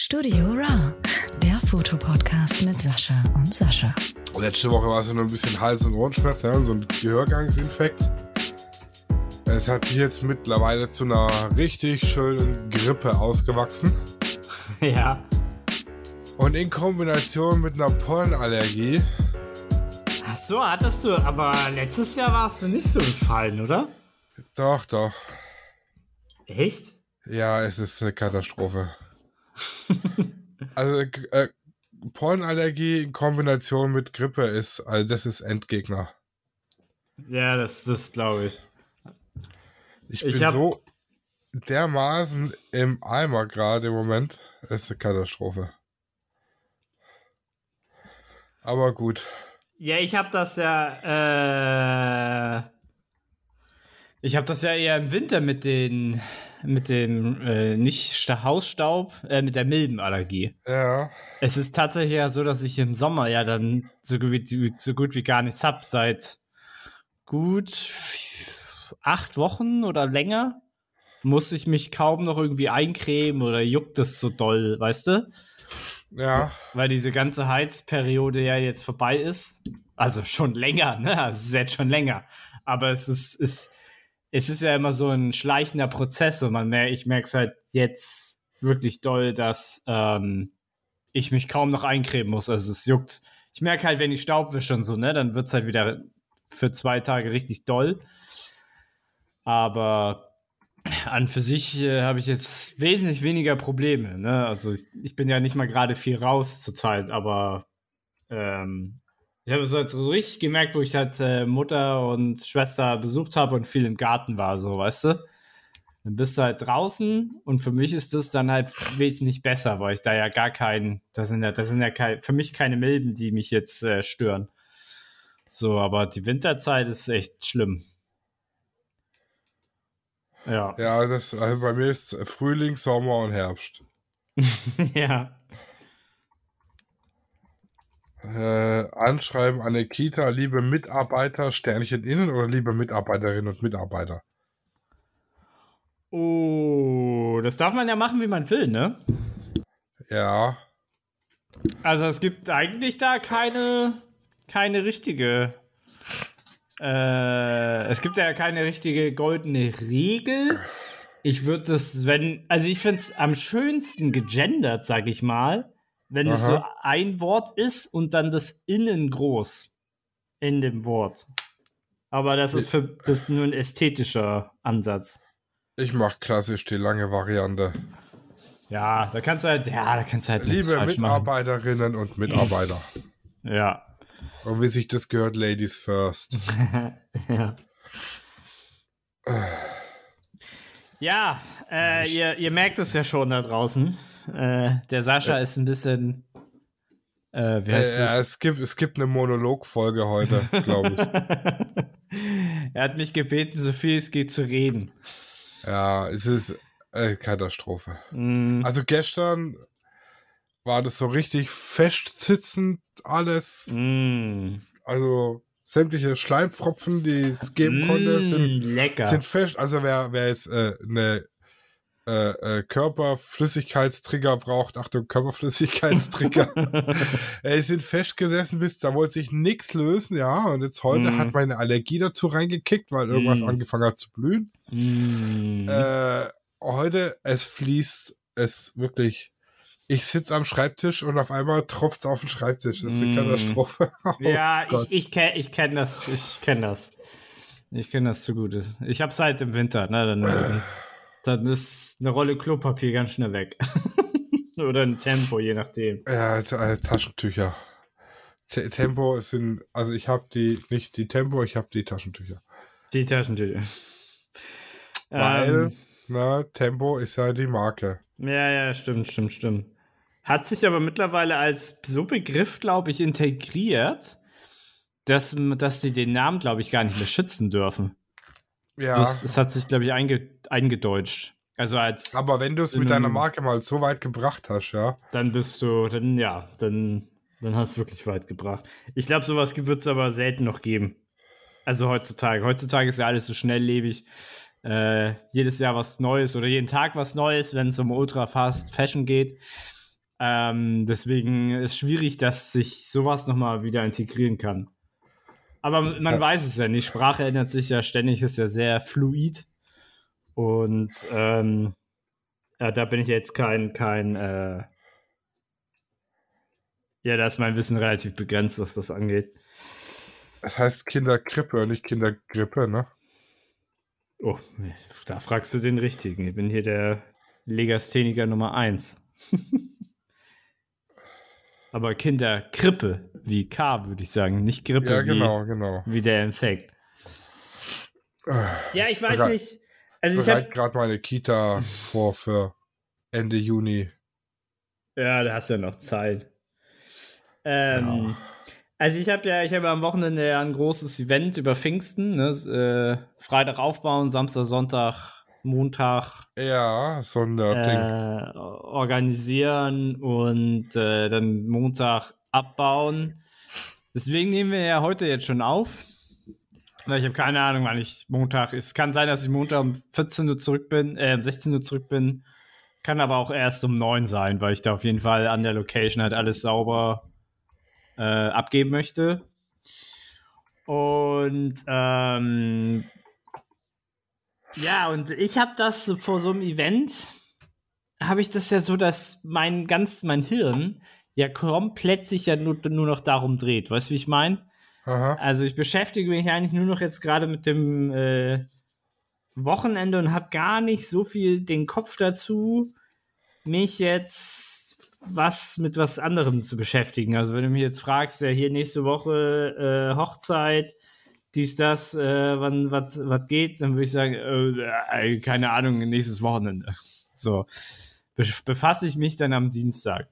Studio Ra, der Fotopodcast mit Sascha und Sascha. Letzte Woche war es ja nur ein bisschen Hals- und Ohrenschmerz, ja, so ein Gehörgangsinfekt. Es hat sich jetzt mittlerweile zu einer richtig schönen Grippe ausgewachsen. Ja. Und in Kombination mit einer Pollenallergie. Ach so, hattest du, aber letztes Jahr warst du nicht so gefallen, oder? Doch, doch. Echt? Ja, es ist eine Katastrophe. also äh, Pollenallergie in Kombination mit Grippe ist, also das ist Endgegner. Ja, das ist, glaube ich. Ich, Ich bin hab- so dermaßen im Eimer gerade im Moment. Es ist eine Katastrophe. Aber gut. Ja, ich habe das ja, äh, ich habe das ja eher im Winter mit den, mit dem, äh, nicht Sta- Hausstaub, äh, mit der Milbenallergie. Ja. Es ist tatsächlich ja so, dass ich im Sommer ja dann so gut wie, so gut wie gar nichts hab, seit gut acht Wochen oder länger muss ich mich kaum noch irgendwie eincremen oder juckt es so doll, weißt du? Ja. Weil diese ganze Heizperiode ja jetzt vorbei ist. Also schon länger, ne? Also es ist jetzt schon länger. Aber es ist, ist, es ist ja immer so ein schleichender Prozess und man merkt, ich merke es halt jetzt wirklich doll, dass ähm, ich mich kaum noch eincremen muss. Also es juckt. Ich merke halt, wenn ich Staub wische und so, ne, dann wird es halt wieder für zwei Tage richtig doll. Aber an für sich äh, habe ich jetzt wesentlich weniger Probleme. Ne? Also ich, ich bin ja nicht mal gerade viel raus zurzeit, aber ähm, ich habe es halt so richtig gemerkt, wo ich halt äh, Mutter und Schwester besucht habe und viel im Garten war, so, weißt du? Dann bist du halt draußen und für mich ist das dann halt wesentlich besser, weil ich da ja gar keinen, das sind ja, das sind ja kein, für mich keine Milben, die mich jetzt äh, stören. So, aber die Winterzeit ist echt schlimm. Ja. Ja, das, also bei mir ist Frühling, Sommer und Herbst. ja. Äh, anschreiben an der Kita, liebe Mitarbeiter, Sternchen innen oder liebe Mitarbeiterinnen und Mitarbeiter? Oh, das darf man ja machen, wie man will, ne? Ja. Also es gibt eigentlich da keine, keine richtige. Äh, es gibt ja keine richtige goldene Regel. Ich würde das, wenn, also ich finde es am schönsten gegendert, sag ich mal, wenn es so Aha. ein Wort ist und dann das innen groß in dem Wort. Aber das ist für das ist nur ein ästhetischer Ansatz. Ich mache klassisch die lange Variante. Ja, da kannst du halt, ja, da kannst du halt Liebe falsch machen. Mitarbeiterinnen und Mitarbeiter. Ja. Und wie sich das gehört, Ladies first. ja. Ja, äh, ihr, ihr merkt es ja schon da draußen. Äh, der Sascha ist ein bisschen. Äh, wie Äh, heißt ja, das? es, gibt, es gibt eine Monologfolge heute, glaube ich. er hat mich gebeten, so viel es geht zu reden. ja, es ist äh, Katastrophe. Mm, Also gestern war das so richtig festsitzend alles. mm, Also sämtliche Schleimfropfen, die es geben konnte, mm, sind, lecker. sind fest. Also wer, wer jetzt äh, eine äh, äh, Körperflüssigkeitstrigger braucht, Achtung, Körperflüssigkeitstrigger, äh, sind festgesessen bis, da wollte sich nichts lösen, ja. Und jetzt heute Mhm. hat meine Allergie dazu reingekickt, weil irgendwas Mhm. angefangen hat zu blühen. Mm. Äh, heute, es fließt, es wirklich. Ich sitze am Schreibtisch und auf einmal tropft es auf den Schreibtisch. Das ist eine Mm. Katastrophe. Oh ja, Gott. ich, ich kenne ich kenn das. Ich kenne das. Ich kenne das zugute. Ich hab's halt im Winter, ne? Dann, dann ist eine Rolle Klopapier ganz schnell weg. Oder ein Tempo, je nachdem. Ja, äh, Taschentücher. T Tempo sind, also ich habe die, nicht die Tempo, ich habe die Taschentücher. Die Taschentücher. Weil, Ähm, na, Tempo ist ja die Marke. ja, ja, stimmt, stimmt, stimmt. Hat sich aber mittlerweile als so Begriff, glaube ich, integriert, dass, dass sie den Namen, glaube ich, gar nicht mehr schützen dürfen. Ja, Das, das hat sich, glaube ich, einge, eingedeutscht. Also als aber wenn du es mit deiner Marke mal so weit gebracht hast, ja, dann bist du, dann ja, dann, dann hast du wirklich weit gebracht. Ich glaube, sowas wird es aber selten noch geben. Also heutzutage. Heutzutage ist ja alles so schnelllebig. Äh, jedes Jahr was Neues oder jeden Tag was Neues, wenn es um Ultra Fast Fashion geht. Ähm, deswegen ist schwierig, dass sich sowas nochmal wieder integrieren kann. Aber man ja. weiß es ja nicht. Sprache ändert sich ja ständig, ist ja sehr fluid. Und ähm, ja, da bin ich jetzt kein, kein, äh ja, da ist mein Wissen relativ begrenzt, was das angeht. Das heißt Kinderkrippe und nicht Kindergrippe, ne? Oh, da fragst du den richtigen. Ich bin hier der Legastheniker Nummer 1. Aber Kinderkrippe, wie K, würde ich sagen, nicht Grippe. Ja, genau, wie, genau. Wie der Infekt. Ja, ich weiß bereit, nicht. Also ich habe gerade meine Kita vor für Ende Juni. Ja, da hast du ja noch Zeit. Ähm, ja. Also ich habe ja, ich habe am Wochenende ja ein großes Event über Pfingsten, ne? äh, Freitag aufbauen, Samstag, Sonntag, Montag. Ja, Sonderding. Äh, organisieren und äh, dann Montag abbauen. Deswegen nehmen wir ja heute jetzt schon auf. Ich habe keine Ahnung, wann ich Montag. Es kann sein, dass ich Montag um 14 Uhr zurück bin, äh, um 16 Uhr zurück bin. Kann aber auch erst um 9 sein, weil ich da auf jeden Fall an der Location halt alles sauber äh, abgeben möchte. Und ähm, ja, und ich habe das so vor so einem Event, habe ich das ja so, dass mein ganz, mein Hirn ja komplett sich ja nur, nur noch darum dreht. Weißt du, wie ich meine? Also ich beschäftige mich eigentlich nur noch jetzt gerade mit dem äh, Wochenende und habe gar nicht so viel den Kopf dazu, mich jetzt was mit was anderem zu beschäftigen. Also wenn du mich jetzt fragst, ja hier nächste Woche äh, Hochzeit, dies, das, äh, wann was geht, dann würde ich sagen, äh, äh, keine Ahnung, nächstes Wochenende. So. Be befasse ich mich dann am Dienstag.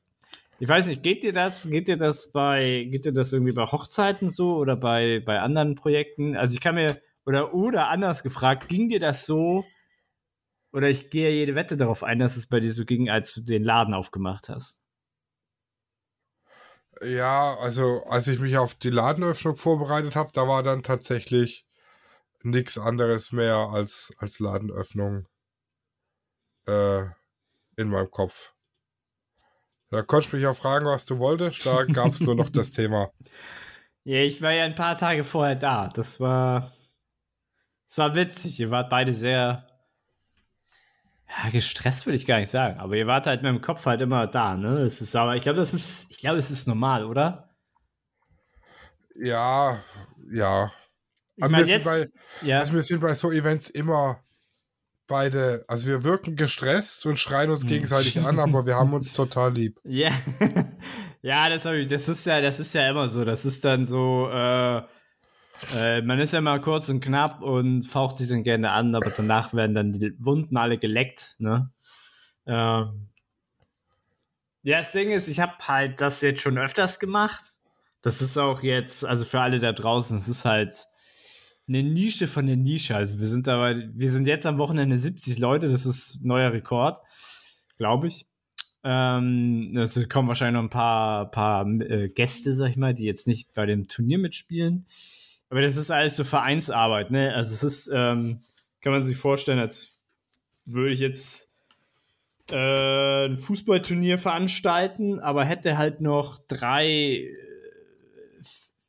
Ich weiß nicht, geht dir das, geht dir das bei, geht dir das irgendwie bei Hochzeiten so oder bei, bei anderen Projekten? Also ich kann mir, oder, oder anders gefragt, ging dir das so, oder ich gehe jede Wette darauf ein, dass es bei dir so ging, als du den Laden aufgemacht hast. Ja, also als ich mich auf die Ladenöffnung vorbereitet habe, da war dann tatsächlich nichts anderes mehr als, als Ladenöffnung äh, in meinem Kopf. Da konntest du mich auch fragen, was du wolltest. Da gab es nur noch das Thema. Ja, ich war ja ein paar Tage vorher da. Das war, das war witzig. Ihr wart beide sehr ja, gestresst würde ich gar nicht sagen, aber ihr wart halt mit dem Kopf halt immer da, ne? Es ist aber, ich glaube, das ist, ich glaube, es ist normal, oder? Ja, ja. Ich meine, jetzt, bei, ja. Also wir sind bei so Events immer beide, also wir wirken gestresst und schreien uns hm. gegenseitig an, aber wir haben uns total lieb. Ja, ja, das, ich, das ist ja, das ist ja immer so. Das ist dann so, äh, äh, man ist ja mal kurz und knapp und faucht sich dann gerne an, aber danach werden dann die Wunden alle geleckt. Ne? Ähm ja, das Ding ist, ich habe halt das jetzt schon öfters gemacht. Das ist auch jetzt, also für alle da draußen, es ist halt eine Nische von der Nische. Also wir sind dabei, wir sind jetzt am Wochenende 70 Leute, das ist neuer Rekord, glaube ich. Ähm, es kommen wahrscheinlich noch ein paar, paar äh, Gäste, sag ich mal, die jetzt nicht bei dem Turnier mitspielen. Aber das ist alles so Vereinsarbeit, ne? Also es ist, ähm, kann man sich vorstellen, als würde ich jetzt äh, ein Fußballturnier veranstalten, aber hätte halt noch drei äh,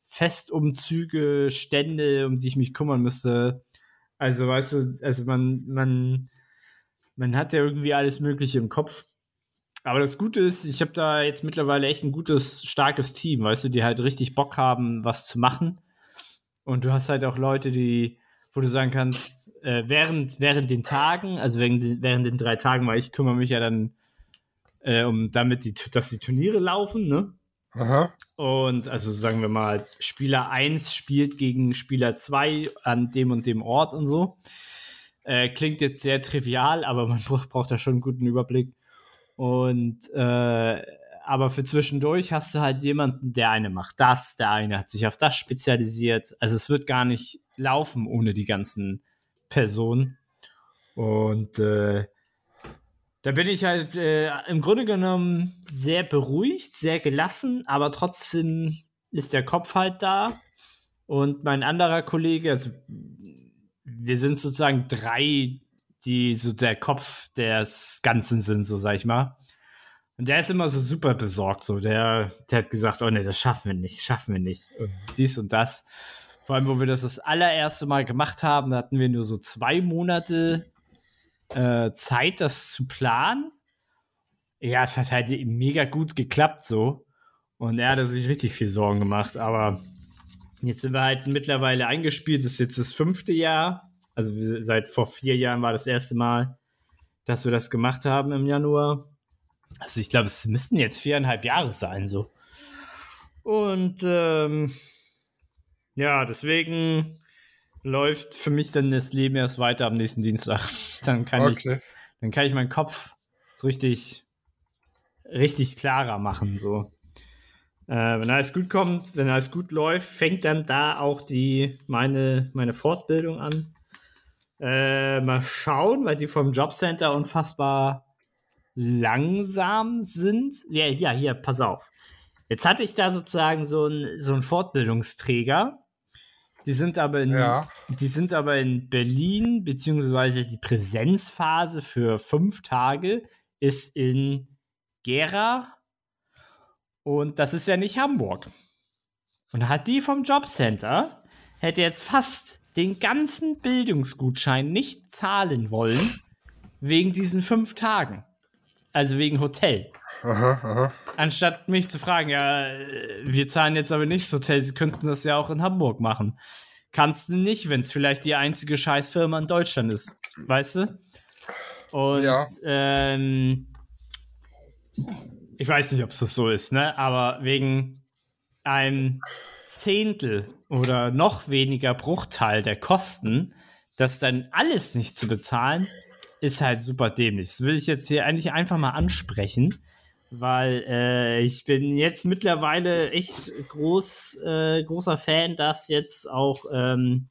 Festumzüge, Stände, um die ich mich kümmern müsste. Also, weißt du, also man, man, man hat ja irgendwie alles Mögliche im Kopf. Aber das Gute ist, ich habe da jetzt mittlerweile echt ein gutes, starkes Team, weißt du, die halt richtig Bock haben, was zu machen. Und du hast halt auch Leute, die, wo du sagen kannst, äh, während, während den Tagen, also während, während den drei Tagen, weil ich kümmere mich ja dann äh, um damit, die, dass die Turniere laufen, ne? Aha. Und also sagen wir mal, Spieler 1 spielt gegen Spieler 2 an dem und dem Ort und so. Äh, klingt jetzt sehr trivial, aber man braucht, braucht da schon einen guten Überblick. Und äh, aber für zwischendurch hast du halt jemanden, der eine macht das, der eine hat sich auf das spezialisiert. Also es wird gar nicht laufen ohne die ganzen Personen. Und äh, da bin ich halt äh, im Grunde genommen sehr beruhigt, sehr gelassen, aber trotzdem ist der Kopf halt da. Und mein anderer Kollege, also wir sind sozusagen drei, die so der Kopf des Ganzen sind, so sag ich mal. Und der ist immer so super besorgt, so. Der, der hat gesagt, oh ne, das schaffen wir nicht, schaffen wir nicht. Und dies und das. Vor allem, wo wir das das allererste Mal gemacht haben, da hatten wir nur so zwei Monate äh, Zeit, das zu planen. Ja, es hat halt mega gut geklappt so. Und er hat sich richtig viel Sorgen gemacht. Aber jetzt sind wir halt mittlerweile eingespielt. Das ist jetzt das fünfte Jahr. Also seit vor vier Jahren war das erste Mal, dass wir das gemacht haben im Januar. Also ich glaube, es müssten jetzt viereinhalb Jahre sein, so. Und ähm, ja, deswegen läuft für mich dann das Leben erst weiter am nächsten Dienstag. Dann kann okay. ich, dann kann ich meinen Kopf so richtig, richtig klarer machen, so. Äh, wenn alles gut kommt, wenn alles gut läuft, fängt dann da auch die meine meine Fortbildung an. Äh, mal schauen, weil die vom Jobcenter unfassbar langsam sind. Ja, ja, hier, pass auf. Jetzt hatte ich da sozusagen so einen so Fortbildungsträger. Die sind aber in, ja. die sind aber in Berlin, beziehungsweise die Präsenzphase für fünf Tage ist in Gera. Und das ist ja nicht Hamburg. Und hat die vom Jobcenter, hätte jetzt fast den ganzen Bildungsgutschein nicht zahlen wollen, wegen diesen fünf Tagen. Also wegen Hotel. Aha, aha. Anstatt mich zu fragen, ja, wir zahlen jetzt aber nicht das Hotel, sie könnten das ja auch in Hamburg machen. Kannst du nicht, wenn es vielleicht die einzige Scheißfirma in Deutschland ist, weißt du? Und ja. ähm, ich weiß nicht, ob es das so ist, ne? Aber wegen einem Zehntel oder noch weniger Bruchteil der Kosten, das dann alles nicht zu bezahlen, ist halt super dämlich. Das will ich jetzt hier eigentlich einfach mal ansprechen, weil äh, ich bin jetzt mittlerweile echt groß, äh, großer Fan, dass jetzt auch ähm,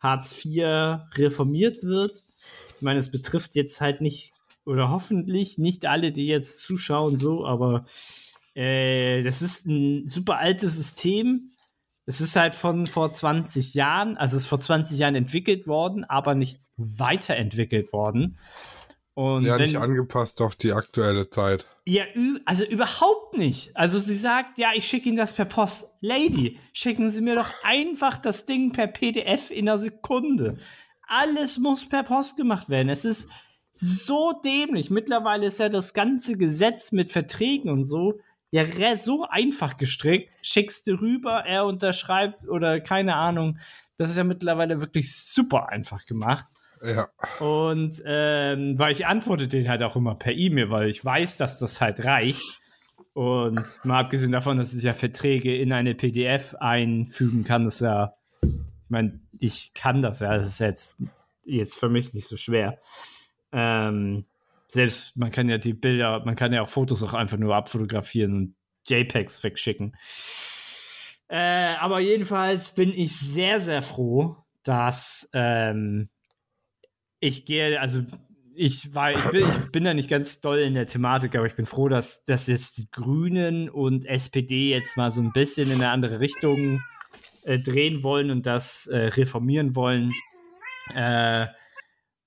Hartz IV reformiert wird. Ich meine, es betrifft jetzt halt nicht oder hoffentlich nicht alle, die jetzt zuschauen, so, aber äh, das ist ein super altes System es ist halt von vor 20 Jahren, also es ist vor 20 Jahren entwickelt worden, aber nicht weiterentwickelt worden. Und ja, wenn, nicht angepasst auf die aktuelle Zeit. Ja, also überhaupt nicht. Also sie sagt, ja, ich schicke Ihnen das per Post. Lady, schicken Sie mir doch einfach das Ding per PDF in einer Sekunde. Alles muss per Post gemacht werden. Es ist so dämlich. Mittlerweile ist ja das ganze Gesetz mit Verträgen und so ja so einfach gestrickt. Schickst du rüber, er unterschreibt oder keine Ahnung. Das ist ja mittlerweile wirklich super einfach gemacht. Ja. Und ähm, weil ich antworte den halt auch immer per E-Mail, weil ich weiß, dass das halt reicht. Und mal abgesehen davon, dass ich ja Verträge in eine PDF einfügen kann, ist ja, ich meine, ich kann das ja, das ist jetzt, jetzt für mich nicht so schwer. Ähm, selbst man kann ja die Bilder, man kann ja auch Fotos auch einfach nur abfotografieren und JPEGs wegschicken. Äh, aber jedenfalls bin ich sehr, sehr froh, dass ähm, ich gehe, also ich war, ich bin, ich bin da nicht ganz doll in der Thematik, aber ich bin froh, dass, dass jetzt die Grünen und SPD jetzt mal so ein bisschen in eine andere Richtung äh, drehen wollen und das äh, reformieren wollen. Äh,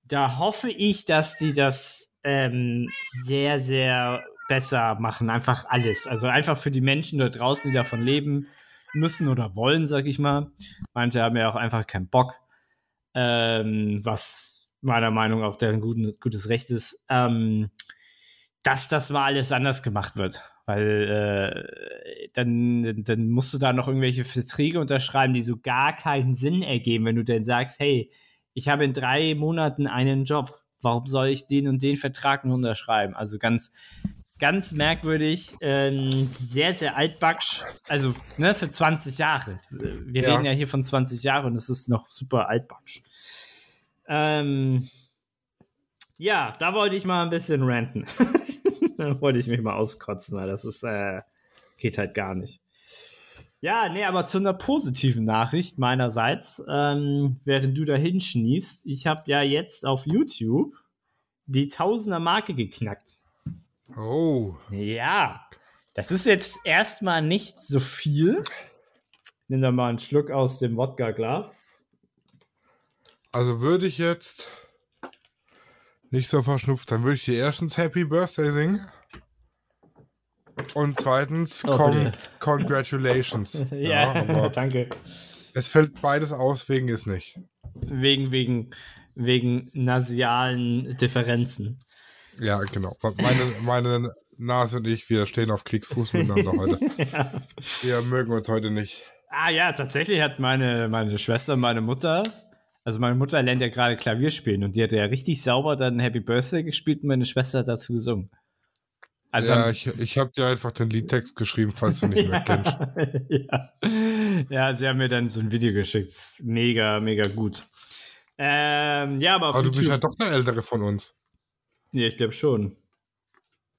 da hoffe ich, dass die das ähm, sehr, sehr besser machen. Einfach alles. Also einfach für die Menschen da draußen, die davon leben müssen oder wollen, sag ich mal. Manche haben ja auch einfach keinen Bock. Ähm, was meiner Meinung nach auch deren guten, gutes Recht ist. Ähm, dass das mal alles anders gemacht wird. Weil äh, dann, dann musst du da noch irgendwelche Verträge unterschreiben, die so gar keinen Sinn ergeben, wenn du dann sagst, hey, ich habe in drei Monaten einen Job warum soll ich den und den Vertrag nur unterschreiben? Also ganz, ganz merkwürdig, ähm, sehr, sehr altbacksch. Also, ne, für 20 Jahre. Wir ja. reden ja hier von 20 Jahren und es ist noch super altbacksch. Ähm, ja, da wollte ich mal ein bisschen ranten. da wollte ich mich mal auskotzen, weil das ist, äh, geht halt gar nicht. Ja, nee, aber zu einer positiven Nachricht meinerseits, ähm, während du da hinschniefst. Ich habe ja jetzt auf YouTube die Tausender-Marke geknackt. Oh. Ja, das ist jetzt erstmal nicht so viel. Nimm da mal einen Schluck aus dem Wodka-Glas. Also würde ich jetzt nicht so verschnupft sein, würde ich dir erstens Happy Birthday singen. Und zweitens, Oh, con congratulations. Ja, aber danke. es fällt beides aus, wegen ist nicht. Wegen, wegen, wegen nasialen Differenzen. Ja, genau. Meine, meine Nase und ich, wir stehen auf Kriegsfuß miteinander heute. ja. Wir mögen uns heute nicht. Ah ja, tatsächlich hat meine, meine Schwester, meine Mutter, also meine Mutter lernt ja gerade Klavier spielen und die hat ja richtig sauber dann Happy Birthday gespielt und meine Schwester hat dazu gesungen. Also ja, ich, ich habe dir einfach den Liedtext geschrieben, falls du nicht mehr kennst. ja. ja, sie haben mir dann so ein Video geschickt. Ist Mega, mega gut. Ähm, ja, aber auf Aber du bist ja doch der Ältere von uns. ja, ich glaube schon.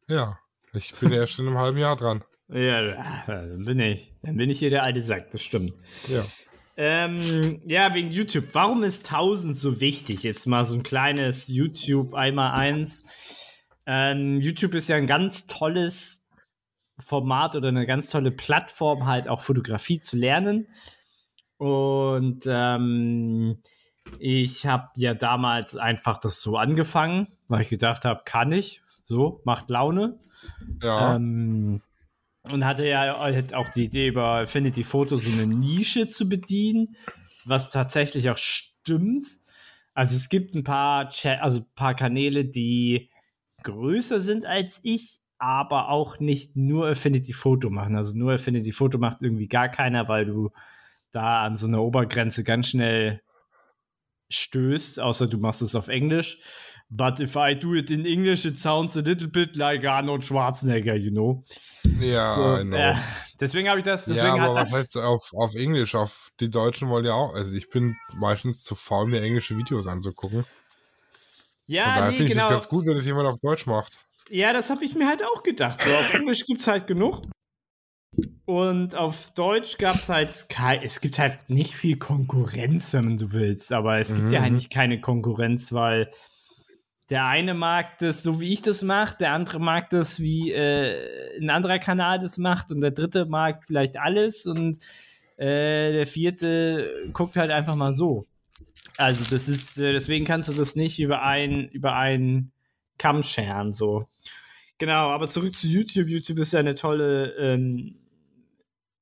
Ja. Ich bin erst in einem halben Jahr dran. Ja, dann bin ich. Dann bin ich hier der alte Sack, das stimmt. Ja. Ähm, ja, wegen YouTube. Warum ist 1000 so wichtig? Jetzt mal so ein kleines YouTube einmal eins. Ähm, YouTube ist ja ein ganz tolles Format oder eine ganz tolle Plattform, halt auch Fotografie zu lernen. Und ähm, ich habe ja damals einfach das so angefangen, weil ich gedacht habe, kann ich. So, macht Laune. Ja. Ähm, und hatte ja halt auch die Idee, über Affinity Photo so eine Nische zu bedienen, was tatsächlich auch stimmt. Also es gibt ein paar, Cha also ein paar Kanäle, die größer sind als ich, aber auch nicht nur Affinity Photo machen. Also nur Affinity Photo macht irgendwie gar keiner, weil du da an so einer Obergrenze ganz schnell stößt, außer du machst es auf Englisch. But if I do it in English, it sounds a little bit like Arnold Schwarzenegger, you know. ja, so, I know. äh, deswegen habe ich das. Deswegen ja, aber was heißt auf, auf Englisch? Auf die Deutschen wollen ja auch. Also ich bin meistens zu faul, mir englische Videos anzugucken. Von ja, daher nee, finde ich das genau. ganz gut, wenn es jemand auf Deutsch macht. Ja, das habe ich mir halt auch gedacht. So, auf Englisch gibt es halt genug. Und auf Deutsch gab es halt kein, es gibt halt nicht viel Konkurrenz, wenn man so willst, aber es gibt ja Mhm. eigentlich keine Konkurrenz, weil der eine mag das so, wie ich das mache, der andere mag das, wie äh, ein anderer Kanal das macht und der dritte mag vielleicht alles und äh, der vierte guckt halt einfach mal so. Also das ist, äh, deswegen kannst du das nicht über ein, über einen Kamm scheren, so. Genau, aber zurück zu YouTube. YouTube ist ja eine tolle, ähm,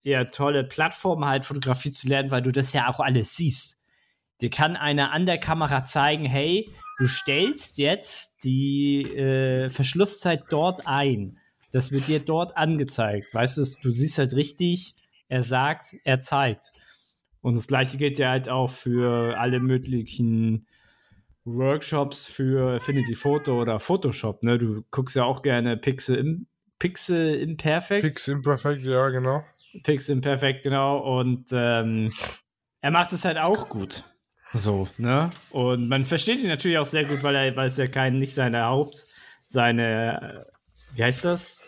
ja, tolle Plattform, halt Fotografie zu lernen, weil du das ja auch alles siehst. Dir kann einer an der Kamera zeigen, hey, du stellst jetzt die äh, Verschlusszeit dort ein. Das wird dir dort angezeigt. Weißt du, du siehst halt richtig, er sagt, er zeigt. Und das gleiche gilt ja halt auch für alle möglichen Workshops für Affinity Photo oder Photoshop. Ne? Du guckst ja auch gerne Pixel im Pixel Imperfect. Pix Imperfect, ja, genau. Pixel Imperfect, genau. Und ähm, er macht es halt auch gut. So, ne? Und man versteht ihn natürlich auch sehr gut, weil er, weil es ja kein, nicht seine Haupt, seine, äh, wie heißt das?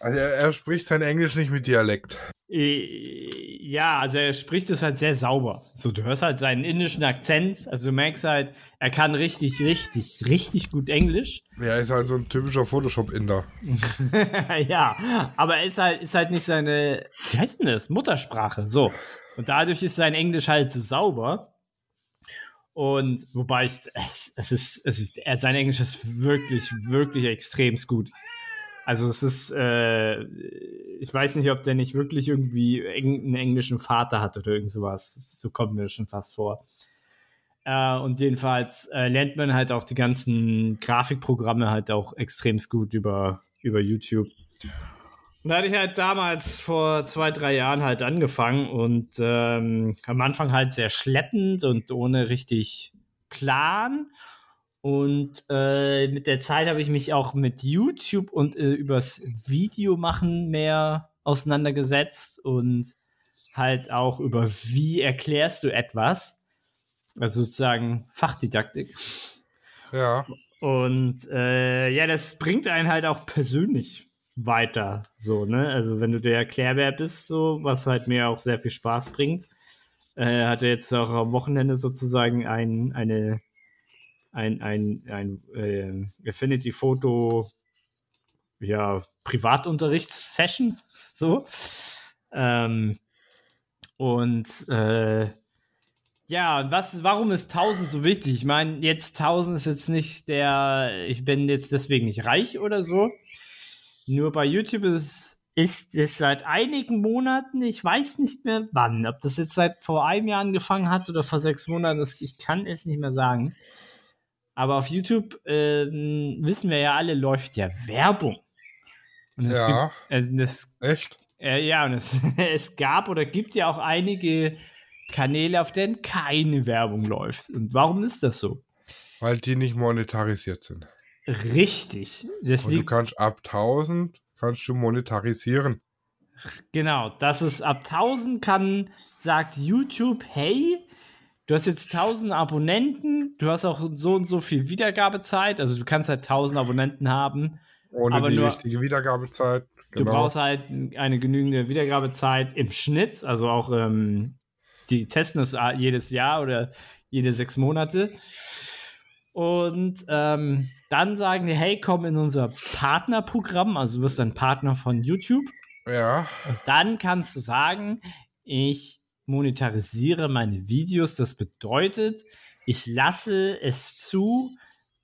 Also er, er spricht sein Englisch nicht mit Dialekt. Äh, Ja, also er spricht es halt sehr sauber. So, du hörst halt seinen indischen Akzent. Also du merkst halt, er kann richtig, richtig, richtig gut Englisch. Er ist halt so ein typischer Photoshop-Inder. ja, aber er ist halt, ist halt nicht seine, wie heißt denn das? Muttersprache. So. Und dadurch ist sein Englisch halt so sauber. Und wobei ich, es, es ist, es ist, er, sein Englisch ist wirklich, wirklich extrem gut. Also es ist, äh, ich weiß nicht, ob der nicht wirklich irgendwie eng, einen englischen Vater hat oder irgend sowas. So kommt mir schon fast vor. Äh, und jedenfalls äh, lernt man halt auch die ganzen Grafikprogramme halt auch extrem gut über, über YouTube. Und da hatte ich halt damals vor zwei, drei Jahren halt angefangen und ähm, am Anfang halt sehr schleppend und ohne richtig Plan. Und äh, mit der Zeit habe ich mich auch mit YouTube und äh, übers Videomachen mehr auseinandergesetzt und halt auch über wie erklärst du etwas. Also sozusagen Fachdidaktik. Ja. Und äh, ja, das bringt einen halt auch persönlich weiter. So, ne? Also, wenn du der Erklärbär bist, so, was halt mir auch sehr viel Spaß bringt, äh, hat er jetzt auch am Wochenende sozusagen ein, eine, ein, ein, ein äh, Affinity Photo, ja, Privatunterrichtssession, so. Ähm, und äh, ja, was, warum ist 1000 so wichtig? Ich meine, jetzt 1000 ist jetzt nicht der, ich bin jetzt deswegen nicht reich oder so. Nur bei YouTube ist ist es seit einigen Monaten, ich weiß nicht mehr wann, ob das jetzt seit vor einem Jahr angefangen hat oder vor sechs Monaten, das, ich kann es nicht mehr sagen. Aber auf YouTube äh, wissen wir ja alle, läuft ja Werbung. Und es ja. Gibt, also das, Echt? Äh, ja, und es, es gab oder gibt ja auch einige Kanäle, auf denen keine Werbung läuft. Und warum ist das so? Weil die nicht monetarisiert sind. Richtig. Das und liegt, du kannst ab 1000 kannst du monetarisieren. Genau, das ist ab 1000 kann, sagt YouTube, hey, du hast jetzt 1000 Abonnenten, du hast auch so und so viel Wiedergabezeit, also du kannst halt 1000 Abonnenten haben. Ohne aber die nur, richtige Wiedergabezeit. Genau. Du brauchst halt eine genügende Wiedergabezeit im Schnitt, also auch ähm, die testen es jedes Jahr oder jede sechs Monate. Und ähm, dann sagen die, hey, komm in unser Partnerprogramm, also du wirst ein Partner von YouTube. Ja. Und dann kannst du sagen, ich monetarisiere meine Videos. Das bedeutet, ich lasse es zu,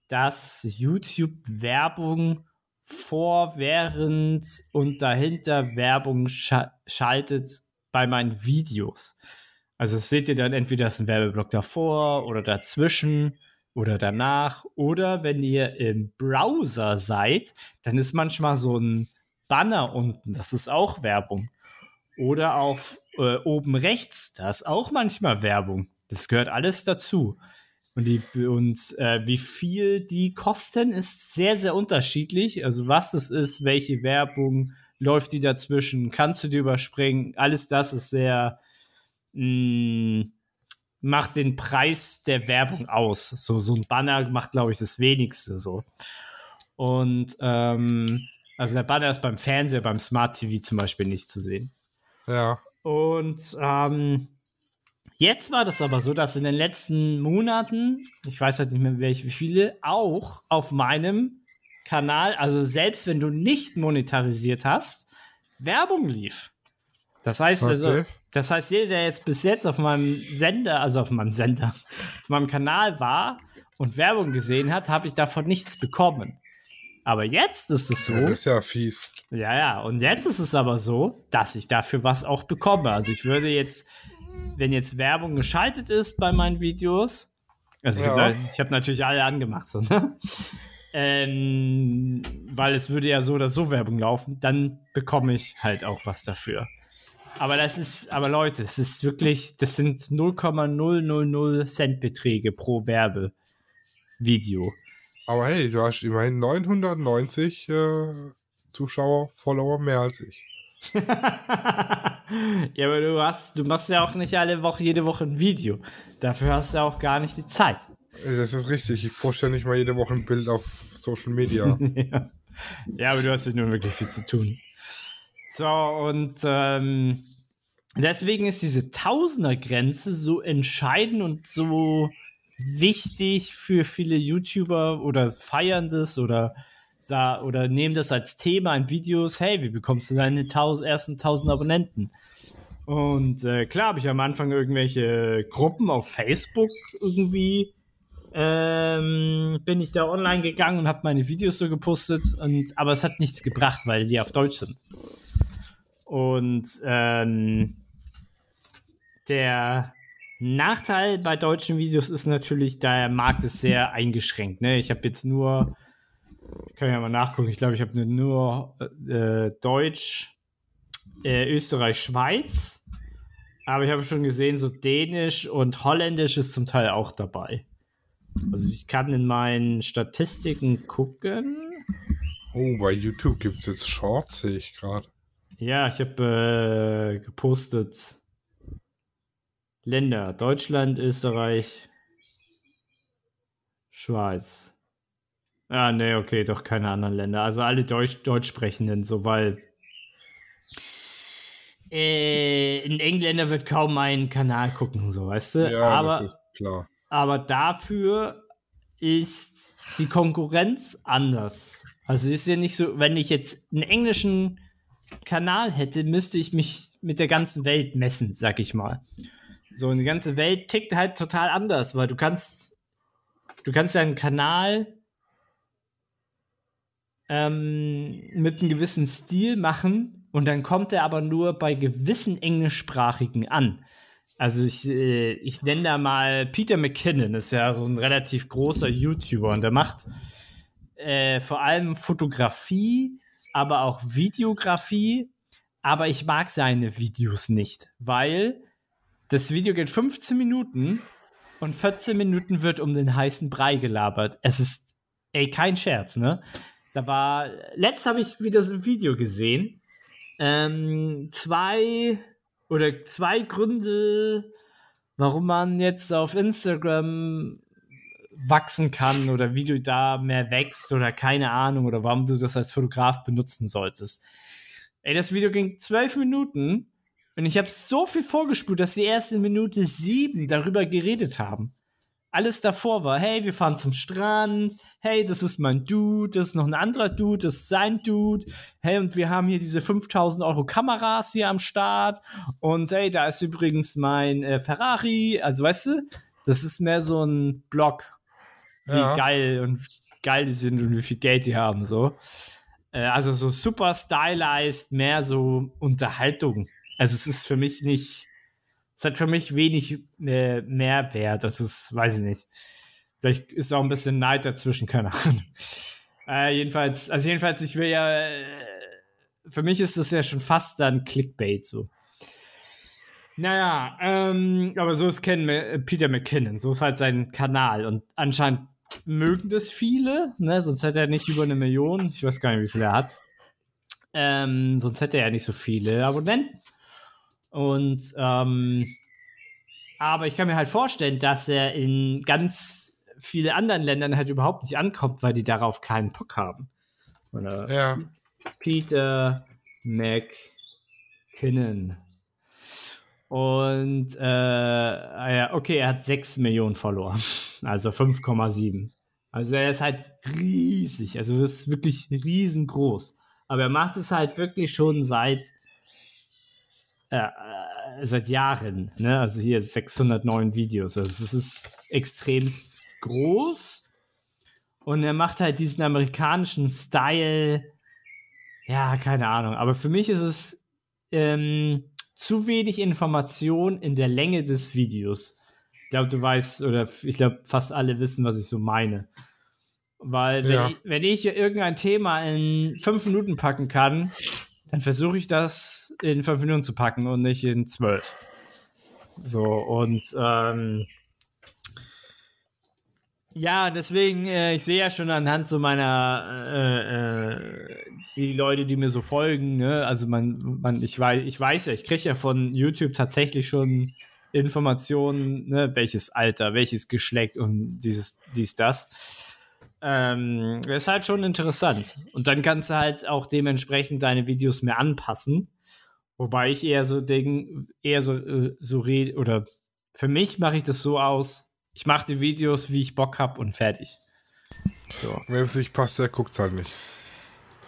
dass YouTube Werbung vor, während und dahinter Werbung scha schaltet bei meinen Videos. Also seht ihr dann entweder ist ein Werbeblock davor oder dazwischen oder danach. Oder wenn ihr im Browser seid, dann ist manchmal so ein Banner unten. Das ist auch Werbung. Oder auf äh, oben rechts, da ist auch manchmal Werbung. Das gehört alles dazu. Und, die, und äh, wie viel die kosten, ist sehr, sehr unterschiedlich. Also was es ist, welche Werbung läuft die dazwischen, kannst du die überspringen, alles das ist sehr mh, mm, macht den Preis der Werbung aus. So, so ein Banner macht, glaube ich, das wenigste so. Und ähm, also der Banner ist beim Fernseher, beim Smart TV zum Beispiel nicht zu sehen. Ja. Und ähm, jetzt war das aber so, dass in den letzten Monaten, ich weiß halt nicht mehr welche, wie viele, auch auf meinem Kanal, also selbst wenn du nicht monetarisiert hast, Werbung lief. Das heißt also, okay. also, das heißt, jeder, der jetzt bis jetzt auf meinem Sender, also auf meinem Sender, auf meinem Kanal war und Werbung gesehen hat, habe ich davon nichts bekommen. Aber jetzt ist es so. Ja, das ist ja fies. Ja, ja. Und jetzt ist es aber so, dass ich dafür was auch bekomme. Also ich würde jetzt, wenn jetzt Werbung geschaltet ist bei meinen Videos, also ja. ich habe hab natürlich alle angemacht, so, ne? ähm, weil es würde ja so oder so Werbung laufen, dann bekomme ich halt auch was dafür. Aber das ist, aber Leute, es ist wirklich, das sind 0,000 Cent Beträge pro Werbevideo. Aber hey, du hast immerhin 990 äh, Zuschauer, Follower mehr als ich. ja, aber du hast, du machst ja auch nicht alle Woche, jede Woche ein Video. Dafür hast du auch gar nicht die Zeit. Das ist richtig. Ich poste ja nicht mal jede Woche ein Bild auf Social Media. ja. ja, aber du hast ja nur wirklich viel zu tun. So, und ähm, deswegen ist diese Tausender-Grenze so entscheidend und so wichtig für viele YouTuber oder feiern das oder, oder nehmen das als Thema in Videos. Hey, wie bekommst du deine tausend, ersten 1000 Abonnenten? Und äh, klar habe ich am Anfang irgendwelche Gruppen auf Facebook irgendwie ähm, bin ich da online gegangen und habe meine Videos so gepostet und aber es hat nichts gebracht, weil sie auf Deutsch sind. Und ähm, der Nachteil bei deutschen Videos ist natürlich, der Markt ist sehr eingeschränkt. Ne? Ich habe jetzt nur, kann ja mal nachgucken, ich glaube, ich habe nur äh, Deutsch, äh, Österreich, Schweiz. Aber ich habe schon gesehen, so Dänisch und Holländisch ist zum Teil auch dabei. Also ich kann in meinen Statistiken gucken. Oh, bei YouTube gibt es jetzt Shorts, sehe ich gerade. Ja, ich habe äh, gepostet Länder: Deutschland, Österreich, Schweiz. Ah, nee, okay, doch keine anderen Länder. Also alle Deutsch, Deutschsprechenden, so weil äh, ein Engländer wird kaum meinen Kanal gucken, so weißt du. Ja, aber, das ist klar. Aber dafür ist die Konkurrenz anders. Also ist ja nicht so, wenn ich jetzt einen englischen Kanal hätte, müsste ich mich mit der ganzen Welt messen, sag ich mal. So, die ganze Welt tickt halt total anders, weil du kannst, du kannst ja einen Kanal ähm, mit einem gewissen Stil machen, und dann kommt er aber nur bei gewissen englischsprachigen an. Also ich, äh, ich nenne da mal Peter McKinnon, ist ja so ein relativ großer YouTuber und der macht äh, vor allem Fotografie, aber auch Videografie. Aber ich mag seine Videos nicht, weil das Video geht 15 Minuten und 14 Minuten wird um den heißen Brei gelabert. Es ist, ey, kein Scherz, ne? Da war, letzt habe ich wieder so ein Video gesehen. Ähm, zwei oder zwei Gründe, warum man jetzt auf Instagram wachsen kann oder wie du da mehr wächst oder keine Ahnung oder warum du das als Fotograf benutzen solltest. Ey, das Video ging zwölf Minuten und ich habe so viel vorgespult, dass die erste Minute sieben darüber geredet haben. Alles davor war, hey, wir fahren zum Strand, hey, das ist mein Dude, das ist noch ein anderer Dude, das ist sein Dude, hey, und wir haben hier diese 5000 Euro Kameras hier am Start und hey, da ist übrigens mein äh, Ferrari, also weißt du, das ist mehr so ein Blog, wie ja. geil und geil die sind und wie viel Geld die haben, so. Äh, also so super stylized, mehr so Unterhaltung. Also es ist für mich nicht es hat für mich wenig äh, Mehrwert. Das ist, weiß ich nicht. Vielleicht ist auch ein bisschen Neid dazwischen, keine Ahnung. Äh, jedenfalls, also jedenfalls, ich will ja, äh, für mich ist das ja schon fast dann Clickbait so. Naja, ähm, aber so ist Ken, äh, Peter McKinnon, so ist halt sein Kanal und anscheinend mögen das viele, ne? sonst hätte er nicht über eine Million, ich weiß gar nicht, wie viele er hat. Ähm, sonst hätte er ja nicht so viele Abonnenten. Und ähm, aber ich kann mir halt vorstellen, dass er in ganz viele anderen Ländern halt überhaupt nicht ankommt, weil die darauf keinen Bock haben. Oder ja. Peter McKinnon. Und äh, ah ja, okay, er hat 6 Millionen verloren. Also 5,7. Also er ist halt riesig. Also ist wirklich riesengroß. Aber er macht es halt wirklich schon seit äh, seit Jahren. Ne? Also hier 609 Videos. Also es ist extremst groß. Und er macht halt diesen amerikanischen Style. Ja, keine Ahnung. Aber für mich ist es ähm, zu wenig Information in der Länge des Videos. Ich glaube, du weißt, oder ich glaube, fast alle wissen, was ich so meine. Weil, wenn, ja. ich, wenn ich irgendein Thema in fünf Minuten packen kann, dann versuche ich das in fünf Minuten zu packen und nicht in zwölf. So, und ähm, ja, deswegen, äh, ich sehe ja schon anhand so meiner, äh, äh, die Leute, die mir so folgen, ne? also man, man, ich weiß, ich weiß ja, ich kriege ja von YouTube tatsächlich schon Informationen, ne? welches Alter, welches Geschlecht und dieses, dies, das. Ähm, ist halt schon interessant. Und dann kannst du halt auch dementsprechend deine Videos mehr anpassen. Wobei ich eher so denke, eher so, äh, so rede, oder für mich mache ich das so aus, ich mache die Videos, wie ich Bock habe und fertig. So. Wenn es nicht passt, der guckt es halt nicht.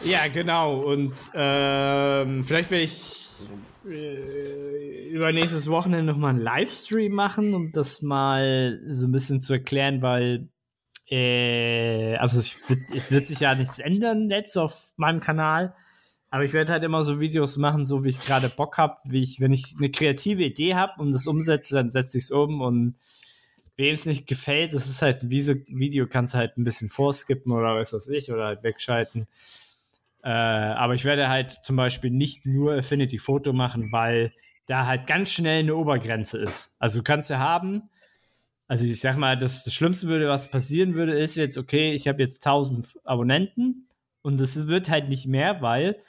Ja, genau. Und ähm, vielleicht werde ich äh, übernächstes Wochenende nochmal einen Livestream machen, um das mal so ein bisschen zu erklären, weil äh, also es wird, es wird sich ja nichts ändern jetzt auf meinem Kanal. Aber ich werde halt immer so Videos machen, so wie ich gerade Bock habe, wie ich, wenn ich eine kreative Idee habe und das umsetze, dann setze ich es um und wem es nicht gefällt, das ist halt ein Video, kannst du halt ein bisschen vorskippen oder was weiß ich, oder halt wegschalten. Äh, aber ich werde halt zum Beispiel nicht nur Affinity Photo machen, weil da halt ganz schnell eine Obergrenze ist. Also du kannst ja haben, also ich sag mal, das, das Schlimmste würde, was passieren würde, ist jetzt, okay, ich habe jetzt 1000 Abonnenten und es wird halt nicht mehr, weil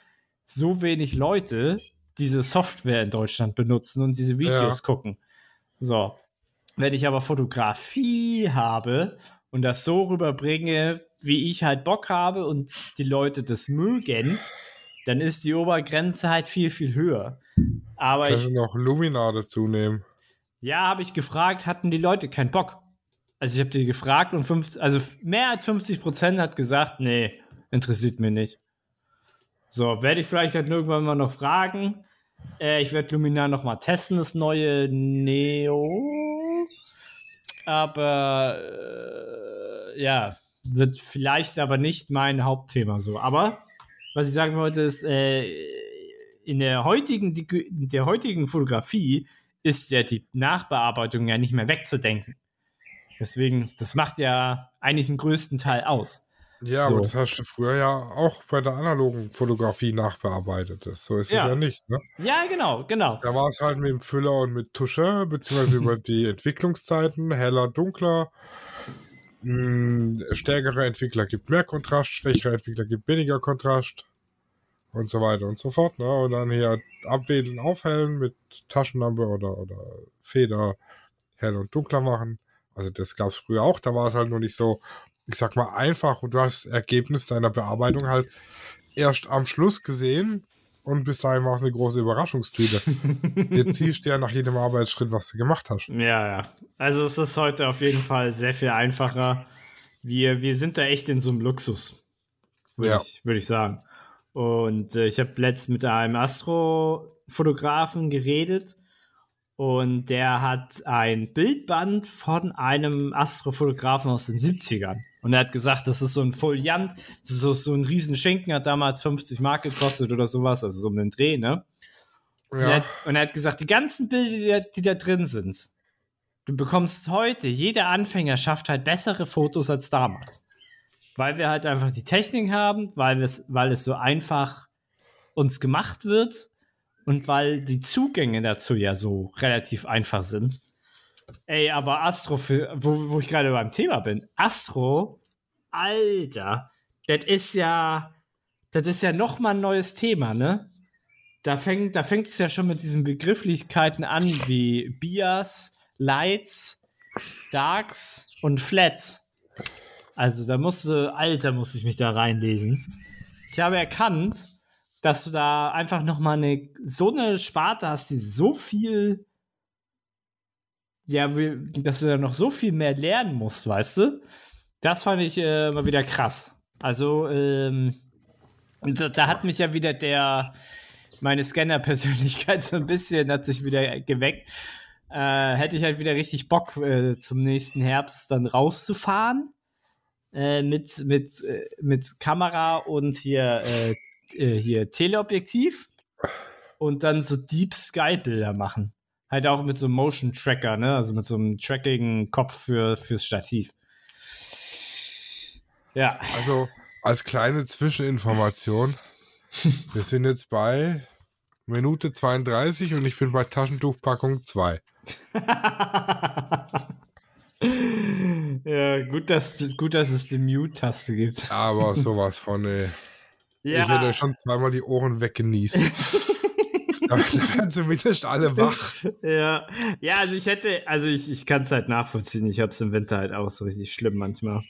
so wenig Leute diese Software in Deutschland benutzen und diese Videos ja. gucken. So. Wenn ich aber Fotografie habe und das so rüberbringe, wie ich halt Bock habe und die Leute das mögen, dann ist die Obergrenze halt viel, viel höher. Aber Kannst ich. noch Lumina dazu nehmen. Ja, habe ich gefragt, hatten die Leute keinen Bock. Also ich habe die gefragt und 50, also mehr als 50 Prozent hat gesagt, nee, interessiert mich nicht. So, werde ich vielleicht halt irgendwann mal noch fragen. Äh, ich werde Luminar noch mal testen, das neue Neo. Aber äh, ja, wird vielleicht aber nicht mein Hauptthema so. Aber was ich sagen wollte ist, äh, in der heutigen, in der heutigen Fotografie ist ja die Nachbearbeitung ja nicht mehr wegzudenken. Deswegen, das macht ja eigentlich den größten Teil aus. Ja, So. aber das hast du früher ja auch bei der analogen Fotografie nachbearbeitet. Das, so ist Ja. es ja nicht. Ne? Ja, genau, genau. Da war es halt mit dem Füller und mit Tusche, beziehungsweise über die Entwicklungszeiten, heller, dunkler. Mh, stärkere Entwickler gibt mehr Kontrast, schwächere Entwickler gibt weniger Kontrast und so weiter und so fort. Ne? Und dann hier abwählen, aufhellen mit Taschenlampe oder, oder Feder hell und dunkler machen. Also das gab es früher auch, da war es halt nur nicht so, ich sag mal, einfach und du hast das Ergebnis deiner Bearbeitung halt erst am Schluss gesehen und bis dahin war es eine große Überraschungstüte. Jetzt siehst du ja nach jedem Arbeitsschritt, was du gemacht hast. Ja, ja. Also es ist heute auf jeden Fall sehr viel einfacher. Wir, wir sind da echt in so einem Luxus, würde Ja. ich, würd ich sagen. Und äh, ich habe letzt mit einem Astrofotografen geredet und der hat ein Bildband von einem Astrofotografen aus den 70ern. Und er hat gesagt, das ist so ein Foliant, das ist so, so ein Riesenschinken, hat damals 50 Mark gekostet oder sowas, also so um den Dreh, ne? Und, er Ja, hat, und er hat gesagt, die ganzen Bilder, die da drin sind, du bekommst heute, jeder Anfänger schafft halt bessere Fotos als damals. Weil wir halt einfach die Technik haben, weil, weil es so einfach uns gemacht wird und weil die Zugänge dazu ja so relativ einfach sind. Ey, aber Astro, für, wo, wo ich gerade beim Thema bin, Astro, Alter, das ist ja, das ist ja noch mal ein neues Thema, ne? da fängt da fängt es ja schon mit diesen Begrifflichkeiten an wie Bias, Lights, Darks und Flats. Also da musste, Alter, musste ich mich da reinlesen. Ich habe erkannt, dass du da einfach noch mal eine so eine Sparte hast, die so viel ja, dass du da noch so viel mehr lernen musst, weißt du? Das fand ich äh, mal wieder krass. Also, ähm, da, da hat mich ja wieder der, meine Scanner-Persönlichkeit so ein bisschen, hat sich wieder geweckt. Äh, hätte ich halt wieder richtig Bock, äh, zum nächsten Herbst dann rauszufahren. Äh, mit, mit, äh, mit Kamera und hier, äh, äh, hier Teleobjektiv. Und dann so Deep Sky-Bilder machen. Halt auch mit so einem Motion Tracker, ne? Also mit so einem trackigen Kopf für, fürs Stativ. Ja. also als kleine Zwischeninformation, wir sind jetzt bei Minute 32 und ich bin bei Taschentuchpackung 2. ja, gut, dass, gut, dass es die Mute-Taste gibt. Aber sowas von, ey. Ich hätte schon zweimal die Ohren weggenießt. da, da werden zumindest alle wach. ja. ja, also ich hätte, also ich, ich kann es halt nachvollziehen. Ich habe es im Winter halt auch so richtig schlimm manchmal.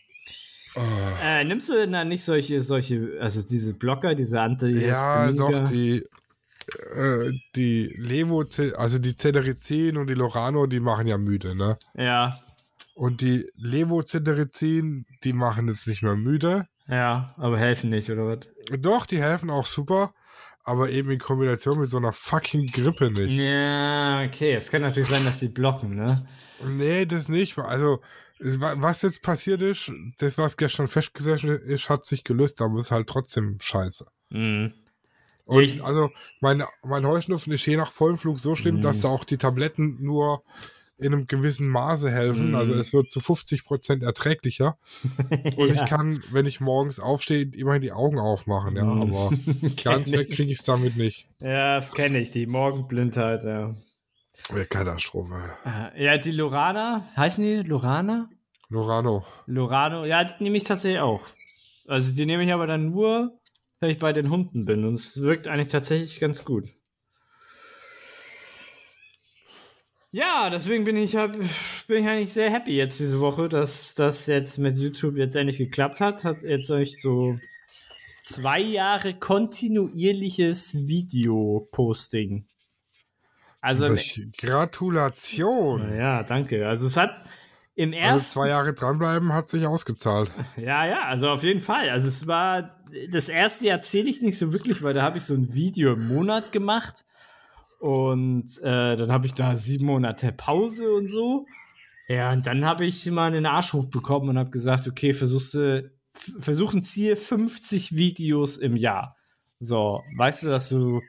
Oh. Äh, nimmst du denn da nicht solche, solche, also diese Blocker, diese anti Ja, doch, die, äh, die Levo, also die Cetirizin und die Lorano, die machen ja müde, ne? Ja, Und die Levocetirizin, die machen jetzt nicht mehr müde. ja, aber helfen nicht, oder was? Doch, die helfen auch super, aber eben in Kombination mit so einer fucking Grippe nicht. Ja, okay. Es kann natürlich sein, dass die blocken, ne? Nee, das nicht. Also, es wa- was jetzt passiert ist, das, was gestern festgesessen ist, hat sich gelöst, aber ist halt trotzdem scheiße. Mhm. Und Ich- also, mein, mein Heuschnupfen ist je nach Pollenflug so schlimm, Mhm. dass da auch die Tabletten nur in einem gewissen Maße helfen. Mhm. Also, es wird zu 50% erträglicher. Und ich kann, wenn ich morgens aufstehe, immerhin die Augen aufmachen, ja, Mhm. aber ganz weg ich. kriege ich es damit nicht. Ja, das kenne ich, die Morgenblindheit, ja. Katastrophe. Äh, Ja, die Lorana, heißen die Lorana? Lorano. Lorano, ja, die nehme ich tatsächlich auch. Also die nehme ich aber dann nur, wenn ich bei den Hunden bin. Und es wirkt eigentlich tatsächlich ganz gut. Ja, deswegen bin ich, hab, bin ich eigentlich sehr happy jetzt diese Woche, dass das jetzt mit YouTube jetzt endlich geklappt hat. Hat jetzt euch so zwei Jahre kontinuierliches Video-Posting. Also, im- Solch Gratulation. ja, danke. Also es hat im Also ersten zwei Jahre dranbleiben hat sich ausgezahlt. Ja, ja, also auf jeden Fall. Also es war, das erste Jahr zähle ich nicht so wirklich, weil da habe ich so ein Video im Monat gemacht und äh, dann habe ich da sieben Monate Pause und so. Ja, und dann habe ich mal einen Arsch hochbekommen und habe gesagt, okay, versuchst du, f- versuch ein Ziel 50 Videos im Jahr. So, weißt du, dass du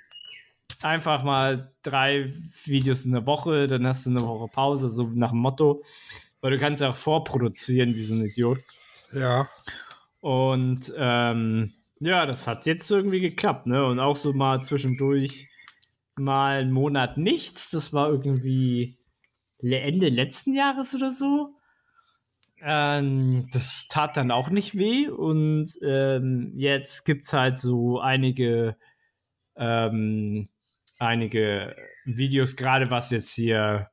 einfach mal drei Videos in der Woche, dann hast du eine Woche Pause, so nach dem Motto. Weil du kannst ja auch vorproduzieren wie so ein Idiot. Ja. Und ähm, ja, das hat jetzt irgendwie geklappt, ne? Und auch so mal zwischendurch mal einen Monat nichts. Das war irgendwie Ende letzten Jahres oder so. Ähm, das tat dann auch nicht weh. Und ähm, jetzt gibt es halt so einige, ähm, einige Videos, gerade was jetzt hier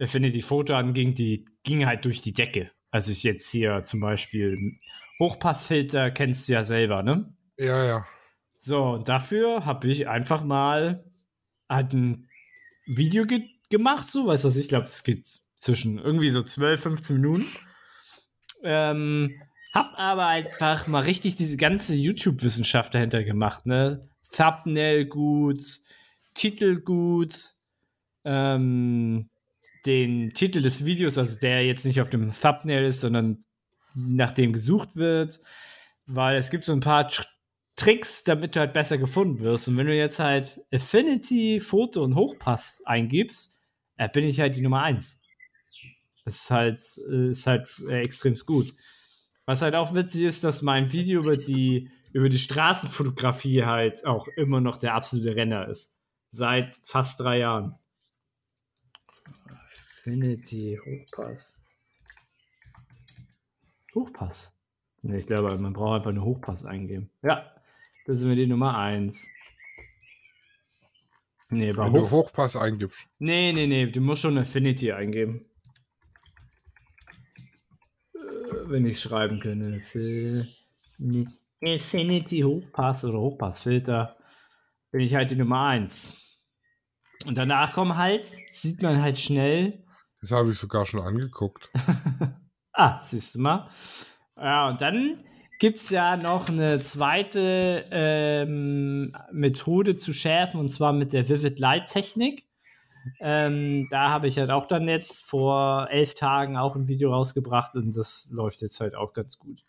Affinity Photo anging, die ging halt durch die Decke. Also ich jetzt hier zum Beispiel Hochpassfilter kennst du ja selber, ne? Ja, ja. So, und dafür habe ich einfach mal halt ein Video ge gemacht, so, weißt du was, ich glaube, es geht zwischen irgendwie so 12, 15 Minuten. Ähm, hab aber einfach mal richtig diese ganze YouTube-Wissenschaft dahinter gemacht, ne? Thumbnail gut, Titel gut, ähm, den Titel des Videos, also der jetzt nicht auf dem Thumbnail ist, sondern nach dem gesucht wird, weil es gibt so ein paar Tricks, damit du halt besser gefunden wirst. Und wenn du jetzt halt Affinity, Foto und Hochpass eingibst, äh, bin ich halt die Nummer eins. Das ist halt, ist halt äh, extrem gut. Was halt auch witzig ist, dass mein Video über die, über die Straßenfotografie halt auch immer noch der absolute Renner ist. Seit fast drei Jahren. Affinity Hochpass. Hochpass. Ich glaube, man braucht einfach eine Hochpass eingeben. Ja, das sind wir die Nummer 1. Nee, Wenn Hoch du Hochpass eingibst. Nee, nee, nee, du musst schon Affinity eingeben. Äh, wenn ich schreiben könnte. Affinity Hochpass oder Hochpassfilter bin ich halt die Nummer 1. Und danach kommen halt, sieht man halt schnell. Das habe ich sogar schon angeguckt. ah, siehst du mal. Ja, und dann gibt es ja noch eine zweite ähm, Methode zu schärfen, und zwar mit der Vivid Light Technik. Ähm, da habe ich halt auch dann jetzt vor elf Tagen auch ein Video rausgebracht und das läuft jetzt halt auch ganz gut.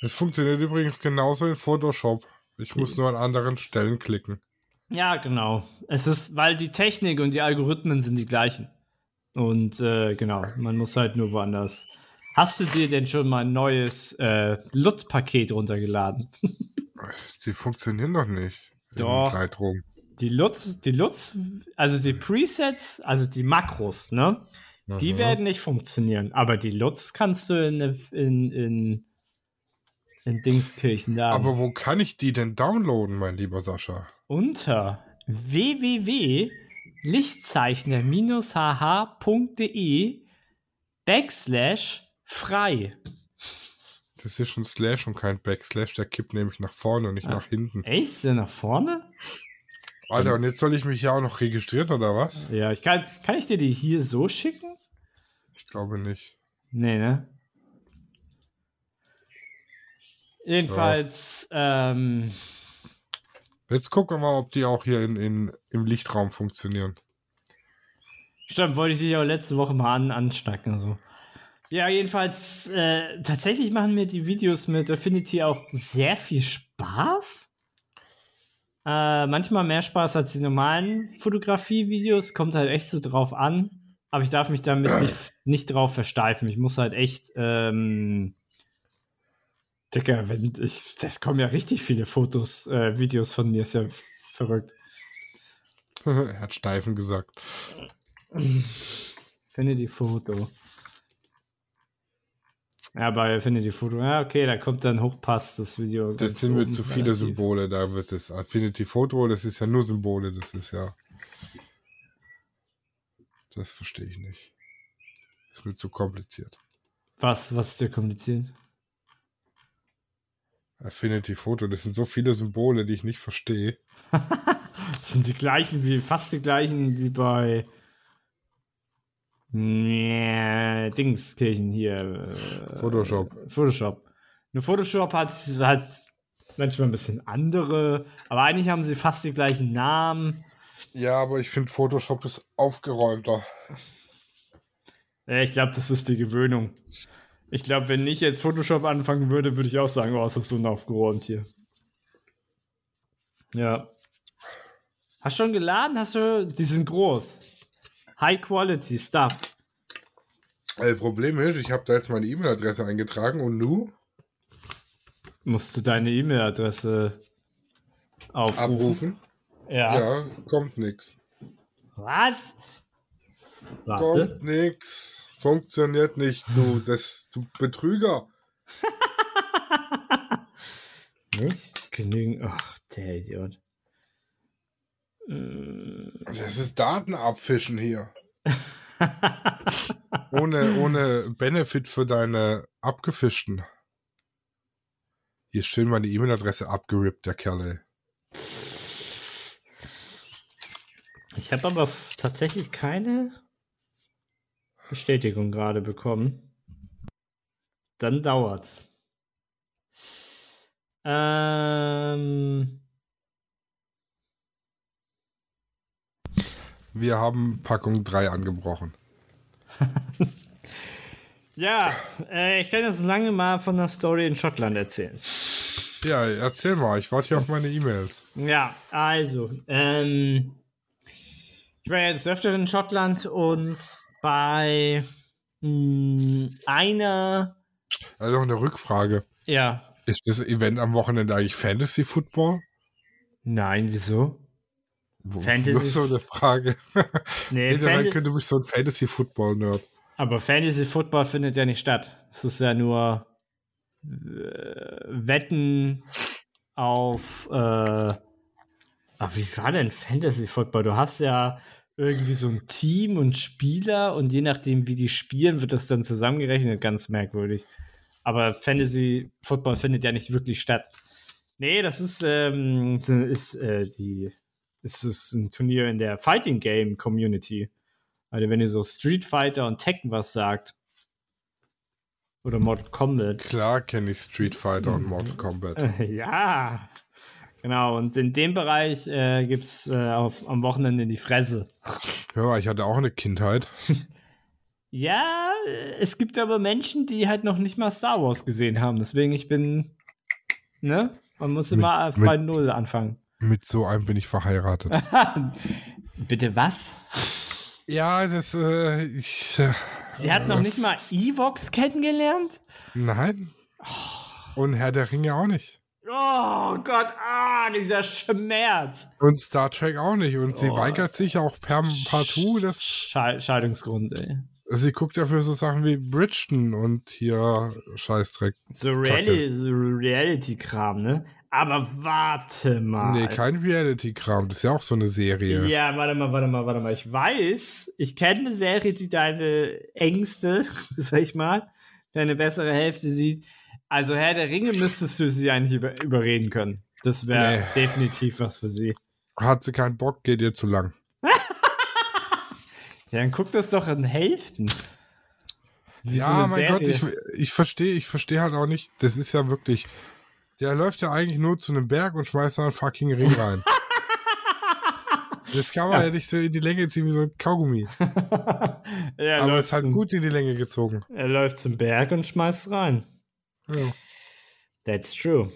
Es funktioniert übrigens genauso in Photoshop. Ich muss nur an anderen Stellen klicken. Ja, genau. Es ist, weil die Technik und die Algorithmen sind die gleichen. Und äh, genau, man muss halt nur woanders Hast du dir denn schon mal ein neues äh, LUT-Paket runtergeladen? Sie funktionieren doch nicht. Doch. Die LUT, die LUTs, also die Presets, also die Makros, ne? Aha. Die werden nicht funktionieren. Aber die LUTs kannst du in, in, in, in Dingskirchen da. Aber wo kann ich die denn downloaden, mein lieber Sascha? Unter www.lichtzeichner-hh.de backslash frei. Das ist ein Slash und kein Backslash. Der kippt nämlich nach vorne und nicht ah, nach hinten. Echt? Ist der nach vorne? Alter, und jetzt soll ich mich ja auch noch registrieren, oder was? Ja, ich kann, kann ich dir die hier so schicken? Ich glaube nicht. Nee, ne? Jedenfalls, so. ähm. Jetzt gucken wir mal, ob die auch hier in, in, im Lichtraum funktionieren. Stimmt, wollte ich dich auch letzte Woche mal an, anschnacken. So. Ja, jedenfalls, äh, tatsächlich machen mir die Videos mit Affinity auch sehr viel Spaß. Äh, manchmal mehr Spaß als die normalen Fotografie-Videos, kommt halt echt so drauf an. Aber ich darf mich damit nicht, nicht drauf versteifen. Ich muss halt echt, ähm, Digga, wenn ich, das kommen ja richtig viele Fotos, äh, Videos von mir, ist ja verrückt. er hat Steifen gesagt. Finde die Foto. Ja, bei Affinity Photo, ja, okay, da kommt dann Hochpass das Video. Das sind mir zu viele relativ. Symbole, da wird es. Affinity Photo, das ist ja nur Symbole, das ist ja. Das verstehe ich nicht. Das ist mir zu kompliziert. Was, was ist dir kompliziert? Affinity Photo, das sind so viele Symbole, die ich nicht verstehe. das sind die gleichen, wie fast die gleichen wie bei Nee, Dingskirchen hier. Äh, Photoshop. Photoshop. Nur Photoshop hat, hat manchmal ein bisschen andere, aber eigentlich haben sie fast die gleichen Namen. Ja, aber ich finde Photoshop ist aufgeräumter. Ja, ich glaube, das ist die Gewöhnung. Ich glaube, wenn ich jetzt Photoshop anfangen würde, würde ich auch sagen, oh, ist das so unaufgeräumt hier. Ja. Hast du schon geladen? Hast du. Die sind groß. High Quality Stuff. Äh, Problem ist, ich habe da jetzt meine E-Mail-Adresse eingetragen und nu Musst du deine E-Mail-Adresse aufrufen? abrufen. Ja. Ja, kommt nix. Was? Warte. Kommt nix. Funktioniert nicht, du, das, du Betrüger. Nicht genügend. Ach, der Idiot. Äh, Das ist Datenabfischen hier. Ohne, ohne Benefit für deine abgefischten. Hier ist schön meine E-Mail-Adresse abgerippt, der Kerl. ey. Ich habe aber tatsächlich keine Bestätigung gerade bekommen. Dann dauert's. Ähm, Wir haben Packung 3 angebrochen. ja, äh, ich kann jetzt lange mal von der Story in Schottland erzählen. Ja, erzähl mal, ich warte hier auf meine E-Mails. Ja, also, ähm, ich war jetzt öfter in Schottland und bei mh, einer, Also noch eine Rückfrage. ja, Ist das Event am Wochenende eigentlich Fantasy Football? nein, wieso? Fantasy- Nur so eine Frage. Nee, sein Fantasy- können, du bist so ein Fantasy Football Nerd. Aber Fantasy Football findet ja nicht statt. Es ist ja nur äh, Wetten auf. Äh, ach, wie war denn Fantasy Football? Du hast ja irgendwie so ein Team und Spieler und je nachdem, wie die spielen, wird das dann zusammengerechnet. Ganz merkwürdig. Aber Fantasy Football findet ja nicht wirklich statt. Nee, das ist, ähm, ist, ist äh, die. Es ist ein Turnier in der Fighting Game Community. Also wenn ihr so Street Fighter und Tekken was sagt. Oder Mortal Kombat. Klar kenne ich Street Fighter und Mortal Kombat. ja. Genau, und in dem Bereich äh, gibt es äh, am Wochenende die Fresse. Hör mal, ich hatte auch eine Kindheit. Ja, es gibt aber Menschen, die halt noch nicht mal Star Wars gesehen haben. Deswegen, ich bin, ne? Man muss Mit- immer mit- bei Null anfangen. Mit so einem bin ich verheiratet. Bitte was? ja, das, äh, ich, äh, Sie hat noch nicht mal Evox kennengelernt? nein. Und Herr der Ringe auch nicht. Oh Gott, ah, dieser Schmerz. Und Star Trek auch nicht. Und sie Oh. weigert sich auch per partout. Das, Schei Scheidungsgrund, ey. sie guckt ja für so Sachen wie Bridgeton und hier Scheißdreck. So Reality-Kram, ne? Aber warte mal. Nee, kein Reality-Kram. Das ist ja auch so eine Serie. Ja, warte mal, warte mal, warte mal. Ich weiß, ich kenne eine Serie, die deine Ängste, sag ich mal, deine bessere Hälfte sieht. Also Herr der Ringe müsstest du sie eigentlich über überreden können. Das wäre Nee. definitiv was für sie. Hat sie keinen Bock, geht ihr zu lang. Ja, dann guck das doch in Hälften. Wie so ja, eine mein Gott, Serie. ich, ich verstehe, ich verstehe halt auch nicht. Das ist ja wirklich. Der läuft ja eigentlich nur zu einem Berg und schmeißt da einen fucking Ring rein. Das kann man ja. Ja. nicht so in die Länge ziehen wie so ein Kaugummi. er, Aber es hat gut in die Länge gezogen. er läuft zum Berg und schmeißt rein. Ja. That's true.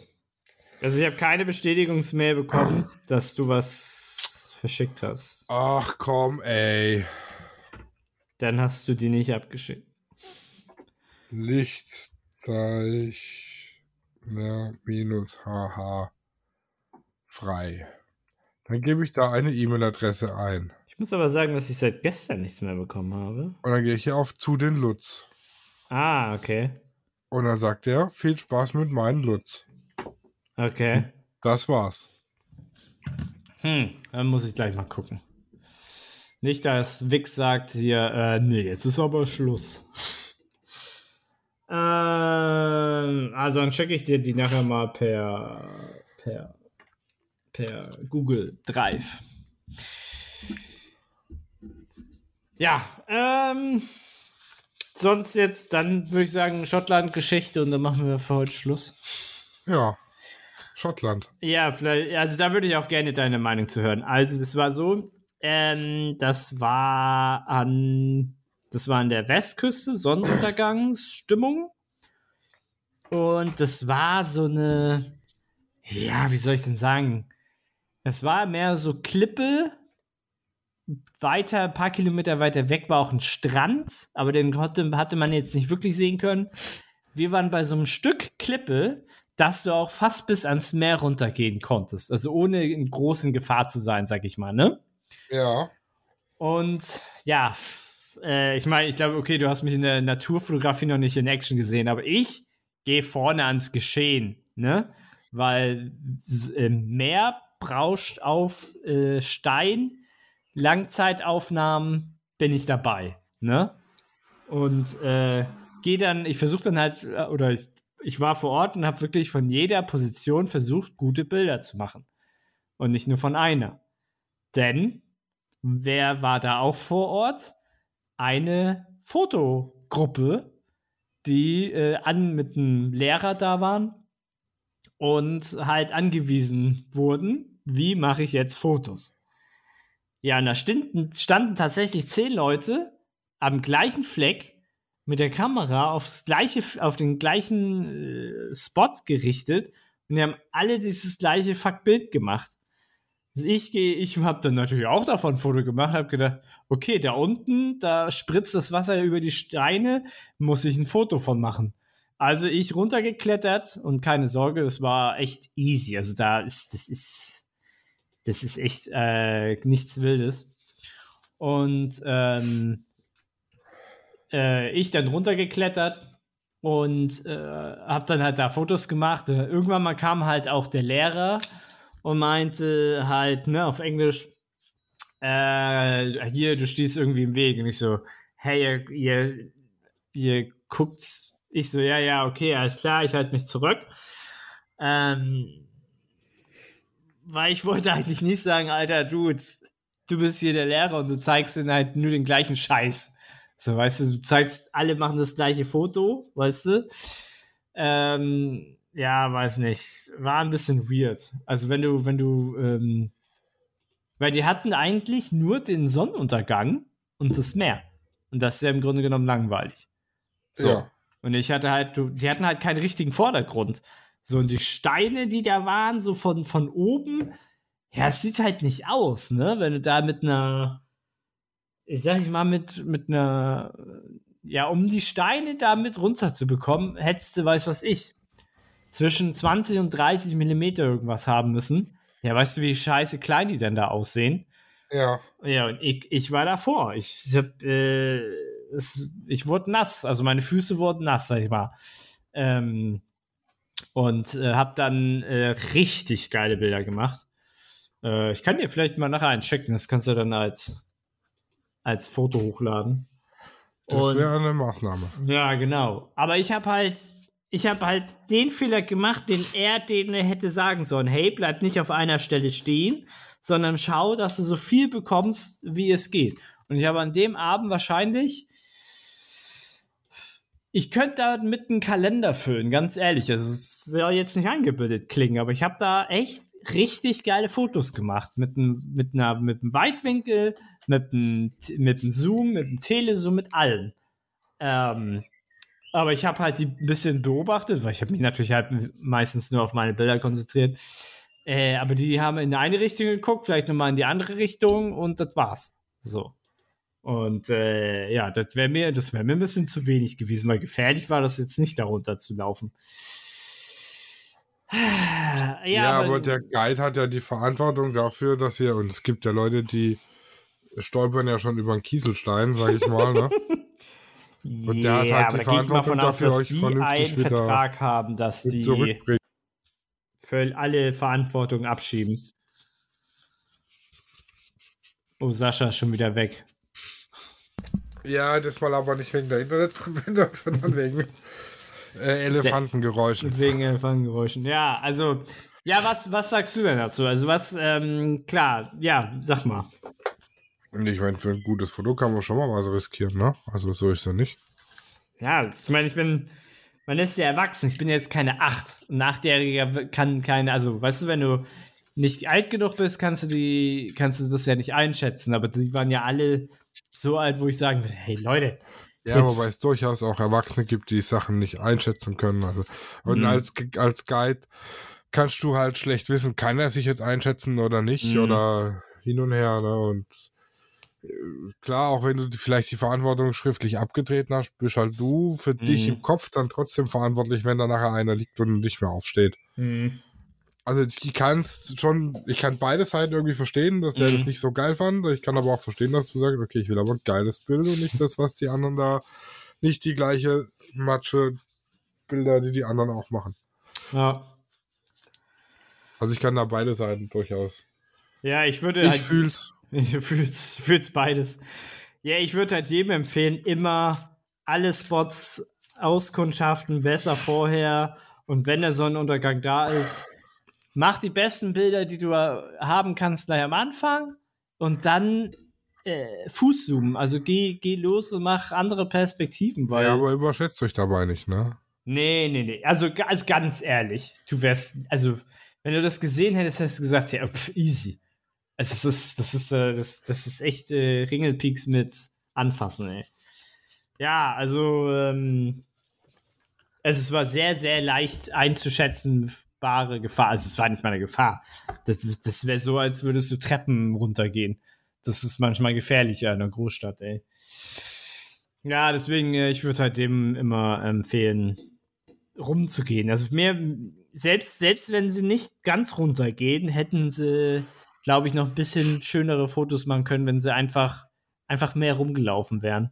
Also ich habe keine Bestätigungsmail bekommen, dass du was verschickt hast. Ach komm, ey. Dann hast du die nicht abgeschickt. Lichtzeichner minus HH frei. Dann gebe ich da eine E-Mail-Adresse ein. Ich muss aber sagen, dass ich seit gestern nichts mehr bekommen habe. Und dann gehe ich hier auf zu den Lutz. Ah, okay. Und dann sagt er, viel Spaß mit meinen Lutz. Okay. Das war's. Hm, dann muss ich gleich mal gucken. Nicht, dass Wix sagt hier, äh, nee, jetzt ist aber Schluss. Ähm, also dann checke ich dir die nachher mal per, per, per Google Drive. Ja, ähm, sonst jetzt, dann würde ich sagen, Schottland-Geschichte und dann machen wir für heute Schluss. Ja. Schottland. Ja, vielleicht, also da würde ich auch gerne deine Meinung zu hören. Also, das war so, ähm, das war an, das war an der Westküste, Sonnenuntergangsstimmung. Und das war so eine, ja, wie soll ich denn sagen? Es war mehr so Klippe. Weiter, ein paar Kilometer weiter weg war auch ein Strand, aber den hatte, hatte man jetzt nicht wirklich sehen können. Wir waren bei so einem Stück Klippe, dass du auch fast bis ans Meer runtergehen konntest. Also ohne in großen Gefahr zu sein, sag ich mal, ne? Ja. Und ja, äh, ich meine, ich glaube, okay, du hast mich in der Naturfotografie noch nicht in Action gesehen, aber ich gehe vorne ans Geschehen, ne? Weil äh, Meer brauscht auf äh, Stein, Langzeitaufnahmen bin ich dabei, ne? Und äh, gehe dann, ich versuche dann halt, äh, oder ich, ich war vor Ort und habe wirklich von jeder Position versucht, gute Bilder zu machen. Und nicht nur von einer. Denn, wer war da auch vor Ort? Eine Fotogruppe, die äh, an mit einem Lehrer da waren und halt angewiesen wurden, wie mache ich jetzt Fotos. Ja, und da standen, standen tatsächlich zehn Leute am gleichen Fleck mit der Kamera aufs gleiche, auf den gleichen äh, Spot gerichtet und die haben alle dieses gleiche Fuckbild gemacht. Also ich gehe, ich habe dann natürlich auch davon ein Foto gemacht, habe gedacht, okay, da unten, da spritzt das Wasser über die Steine, muss ich ein Foto von machen. Also ich runtergeklettert und keine Sorge, es war echt easy. Also da ist, das ist, das ist echt äh, nichts Wildes. Und ähm, äh, ich dann runtergeklettert und äh, habe dann halt da Fotos gemacht. Irgendwann mal kam halt auch der Lehrer und meinte halt, ne, auf Englisch, äh, hier, du stehst irgendwie im Weg. Und ich so, hey, ihr, ihr, ihr guckt ich so, ja, ja, okay, alles klar, ich halte mich zurück. Ähm, weil ich wollte eigentlich nicht sagen, Alter, Dude, du bist hier der Lehrer und du zeigst ihnen halt nur den gleichen Scheiß. So, weißt du, du zeigst, alle machen das gleiche Foto, weißt du? Ähm, ja, weiß nicht. War ein bisschen weird. Also, wenn du, wenn du, ähm, weil die hatten eigentlich nur den Sonnenuntergang und das Meer. Und das ist ja im Grunde genommen langweilig. So. Ja. Und ich hatte halt, die hatten halt keinen richtigen Vordergrund. So, und die Steine, die da waren, so von, von oben, ja, es sieht halt nicht aus, ne? Wenn du da mit einer, ich sag ich mal, mit, mit einer, ja, um die Steine da mit runterzubekommen, hättest du, weiß was ich, zwischen 20 und 30 Millimeter irgendwas haben müssen. Ja, weißt du, wie scheiße klein die denn da aussehen? Ja. Ja, und ich, ich war davor. Ich, ich hab, äh, es, ich wurde nass, also meine Füße wurden nass, sag ich mal. Ähm, und äh, habe dann äh, richtig geile Bilder gemacht. Äh, ich kann dir vielleicht mal nachher einchecken, das kannst du dann als, als Foto hochladen. Das wäre eine Maßnahme. Ja, genau. Aber ich habe halt, ich habe halt den Fehler gemacht, den er denen hätte sagen sollen. Hey, bleib nicht auf einer Stelle stehen, sondern schau, dass du so viel bekommst, wie es geht. Und ich habe an dem Abend wahrscheinlich ich könnte da mit einem Kalender füllen, ganz ehrlich. Es soll jetzt nicht angebildet klingen, aber ich habe da echt richtig geile Fotos gemacht. Mit einem, mit einer, mit einem Weitwinkel, mit einem, mit einem Zoom, mit einem Telezoom, mit allen. Ähm, aber ich habe halt die ein bisschen beobachtet, weil ich habe mich natürlich halt meistens nur auf meine Bilder konzentriert. Äh, aber die haben in eine Richtung geguckt, vielleicht nochmal in die andere Richtung und das war's. So. Und äh, ja, das wäre mir, das wäre mir ein bisschen zu wenig gewesen, weil gefährlich war das jetzt nicht, darunter zu laufen. Ja, ja aber, aber, der Guide hat ja die Verantwortung dafür, dass ihr, und es gibt ja Leute, die stolpern ja schon über einen Kieselstein, sag ich mal, ne? Und der hat halt die Verantwortung dafür, euch vernünftig einen Vertrag haben, dass die für alle Verantwortung abschieben. Oh, Sascha ist schon wieder weg. Ja, das mal aber nicht wegen der Internetverbindung, sondern wegen äh, Elefantengeräuschen. Wegen Elefantengeräuschen, ja. Also, ja, was, was sagst du denn dazu? Also, was, ähm, klar, ja, sag mal. Ich meine, für ein gutes Foto kann man schon mal was riskieren, ne? Also, so ist es ja nicht. Ja, ich meine, ich bin, man ist ja erwachsen. Ich bin jetzt keine acht. Ein Achtjähriger kann keine, also, weißt du, wenn du nicht alt genug bist, kannst du die, kannst du das ja nicht einschätzen. Aber die waren ja alle so alt, wo ich sagen würde, hey Leute. Ja, wobei es durchaus auch Erwachsene gibt, die Sachen nicht einschätzen können. Also, und mhm. als, als Guide kannst du halt schlecht wissen, kann er sich jetzt einschätzen oder nicht Mhm. oder hin und her. Ne? Und klar, auch wenn du vielleicht die Verantwortung schriftlich abgetreten hast, bist halt du für dich Mhm. im Kopf dann trotzdem verantwortlich, wenn da nachher einer liegt und nicht mehr aufsteht. Mhm. Also ich kann es schon, ich kann beide Seiten irgendwie verstehen, dass der Mhm. das nicht so geil fand. Ich kann aber auch verstehen, dass du sagst, okay, ich will aber ein geiles Bild und nicht das, was die anderen da, nicht die gleiche Matsche Bilder, die die anderen auch machen. Ja. Also ich kann da beide Seiten durchaus. Ja, ich würde Ich halt. fühl's. Ich fühl's, fühl's beides. Ja, ich würde halt jedem empfehlen, immer alle Spots auskundschaften, besser vorher. Und wenn der Sonnenuntergang da ist, mach die besten Bilder, die du äh, haben kannst, gleich am Anfang. Und dann äh, Fußzoomen. Also geh, geh los und mach andere Perspektiven, weil. Ja, aber überschätzt euch dabei nicht, ne? Nee, nee, nee. Also, also ganz ehrlich, du wärst, also, wenn du das gesehen hättest, hättest du gesagt, ja, pf, easy. Also, das ist, das ist, äh, das, das ist echt äh, Ringelpeaks mit anfassen, ey. Ja, also, ähm, es war sehr, sehr leicht einzuschätzenbare Gefahr. Also, es war nicht mal eine Gefahr. Das, das wäre so, als würdest du Treppen runtergehen. Das ist manchmal gefährlicher in einer Großstadt, ey. Ja, deswegen, äh, ich würde halt dem immer empfehlen, rumzugehen. Also mehr, selbst, selbst wenn sie nicht ganz runtergehen, hätten sie, glaube ich, noch ein bisschen schönere Fotos machen können, wenn sie einfach, einfach mehr rumgelaufen wären.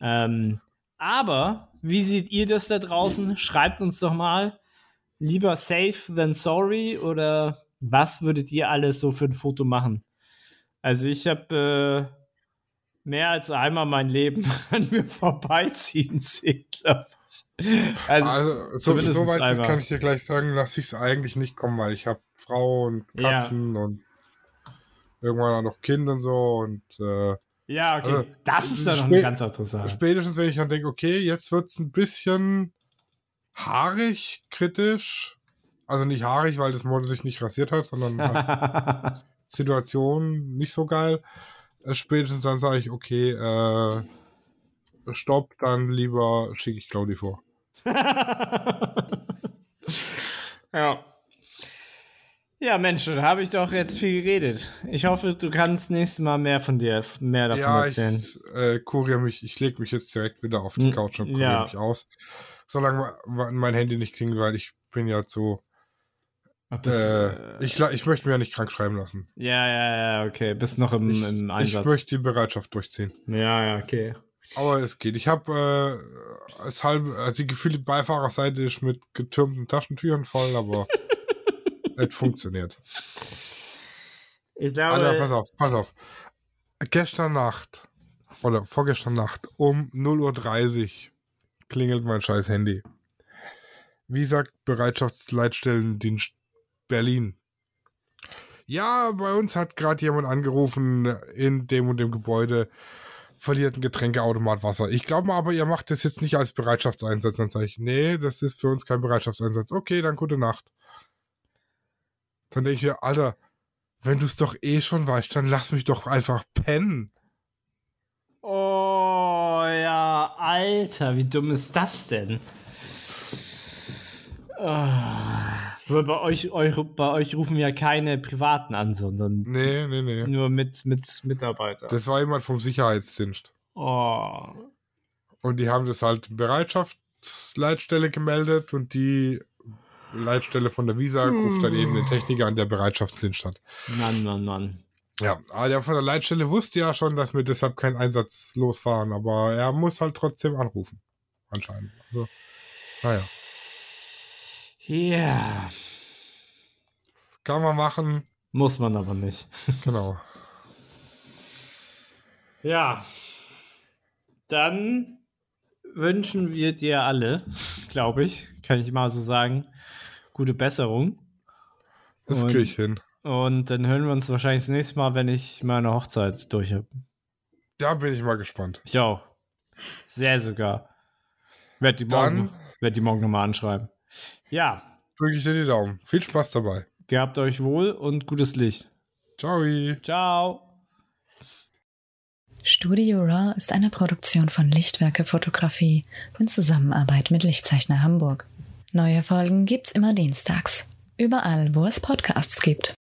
Ähm, aber, wie seht ihr das da draußen? Schreibt uns doch mal. Lieber safe than sorry oder was würdet ihr alles so für ein Foto machen? Also ich habe äh, mehr als einmal mein Leben an mir vorbeiziehen sehen, glaube ich. Also, Also, so, so weit kann ich dir gleich sagen, lasse ich es eigentlich nicht kommen, weil ich habe Frau und Ja. Katzen und irgendwann auch noch Kind und so und äh, ja, okay. also, das ist dann noch spä- eine ganz andere Sache. spätestens wenn ich dann denke, okay, jetzt wird es ein bisschen haarig, kritisch. Also nicht haarig, weil das Model sich nicht rasiert hat, sondern halt Situation nicht so geil. Äh, spätestens dann sage ich, okay, äh, stopp, dann lieber schicke ich Claudi vor. ja. Ja, Mensch, da habe ich doch jetzt viel geredet. Ich hoffe, du kannst nächstes Mal mehr von dir, mehr davon ja, erzählen. ich äh, kuriere mich, ich lege mich jetzt direkt wieder auf die Hm, Couch und kuriere ja. mich aus. Solange mein Handy nicht klingelt, weil ich bin ja zu, Ob das, äh, äh, ich, ich möchte mir ja nicht krank schreiben lassen. ja, ja, ja, okay. Bist noch im, Ich, im ich Einsatz. möchte die Bereitschaft durchziehen. ja, ja, okay. Aber es geht. Ich habe äh, als halbe, also die gefühlte Beifahrerseite ist mit getürmten Taschentüchern voll, aber es funktioniert. Ich glaube, Alter, pass auf, pass auf. Gestern Nacht oder vorgestern Nacht um 0.30 Uhr klingelt mein scheiß Handy. Wie sagt Bereitschaftsleitstellendienst Berlin? Ja, bei uns hat gerade jemand angerufen in dem und dem Gebäude, verliert ein Getränkeautomat Wasser. Ich glaube mal, aber ihr macht das jetzt nicht als Bereitschaftseinsatz. Dann sage ich, nee, das ist für uns kein Bereitschaftseinsatz. Okay, dann gute Nacht. Dann denke ich mir, Alter, wenn du es doch eh schon weißt, dann lass mich doch einfach pennen. Oh ja, Alter, wie dumm ist das denn? Weil bei euch, eure, bei euch rufen ja keine Privaten an, sondern Nee, nee, nee. nur mit, mit Mitarbeitern. Das war jemand vom Sicherheitsdienst. oh. Und die haben das halt Bereitschaftsleitstelle gemeldet und die Leitstelle von der Visa ruft dann eben den Techniker an der Bereitschaftsdienst hat. Mann, Mann, Mann. Ja, aber der von der Leitstelle wusste ja schon, dass wir deshalb keinen Einsatz losfahren, aber er muss halt trotzdem anrufen. Anscheinend. Also, naja. Ja, Kann man machen, muss man aber nicht. genau. Ja, dann wünschen wir dir alle, glaube ich, kann ich mal so sagen, gute Besserung. Das Und- kriege ich hin. Und dann hören wir uns wahrscheinlich das nächste Mal, wenn ich meine Hochzeit durch habe. Da bin ich mal gespannt. Ich auch. Sehr sogar. Werd die Dann- morgen, werd die morgen nochmal anschreiben. Ja, Drücke ich dir die Daumen. Viel Spaß dabei. gehabt euch wohl und gutes Licht. Ciao. Ciao. Studio Raw ist eine Produktion von Lichtwerke Fotografie in Zusammenarbeit mit Lichtzeichner Hamburg. Neue Folgen gibt's immer dienstags. Überall, wo es Podcasts gibt.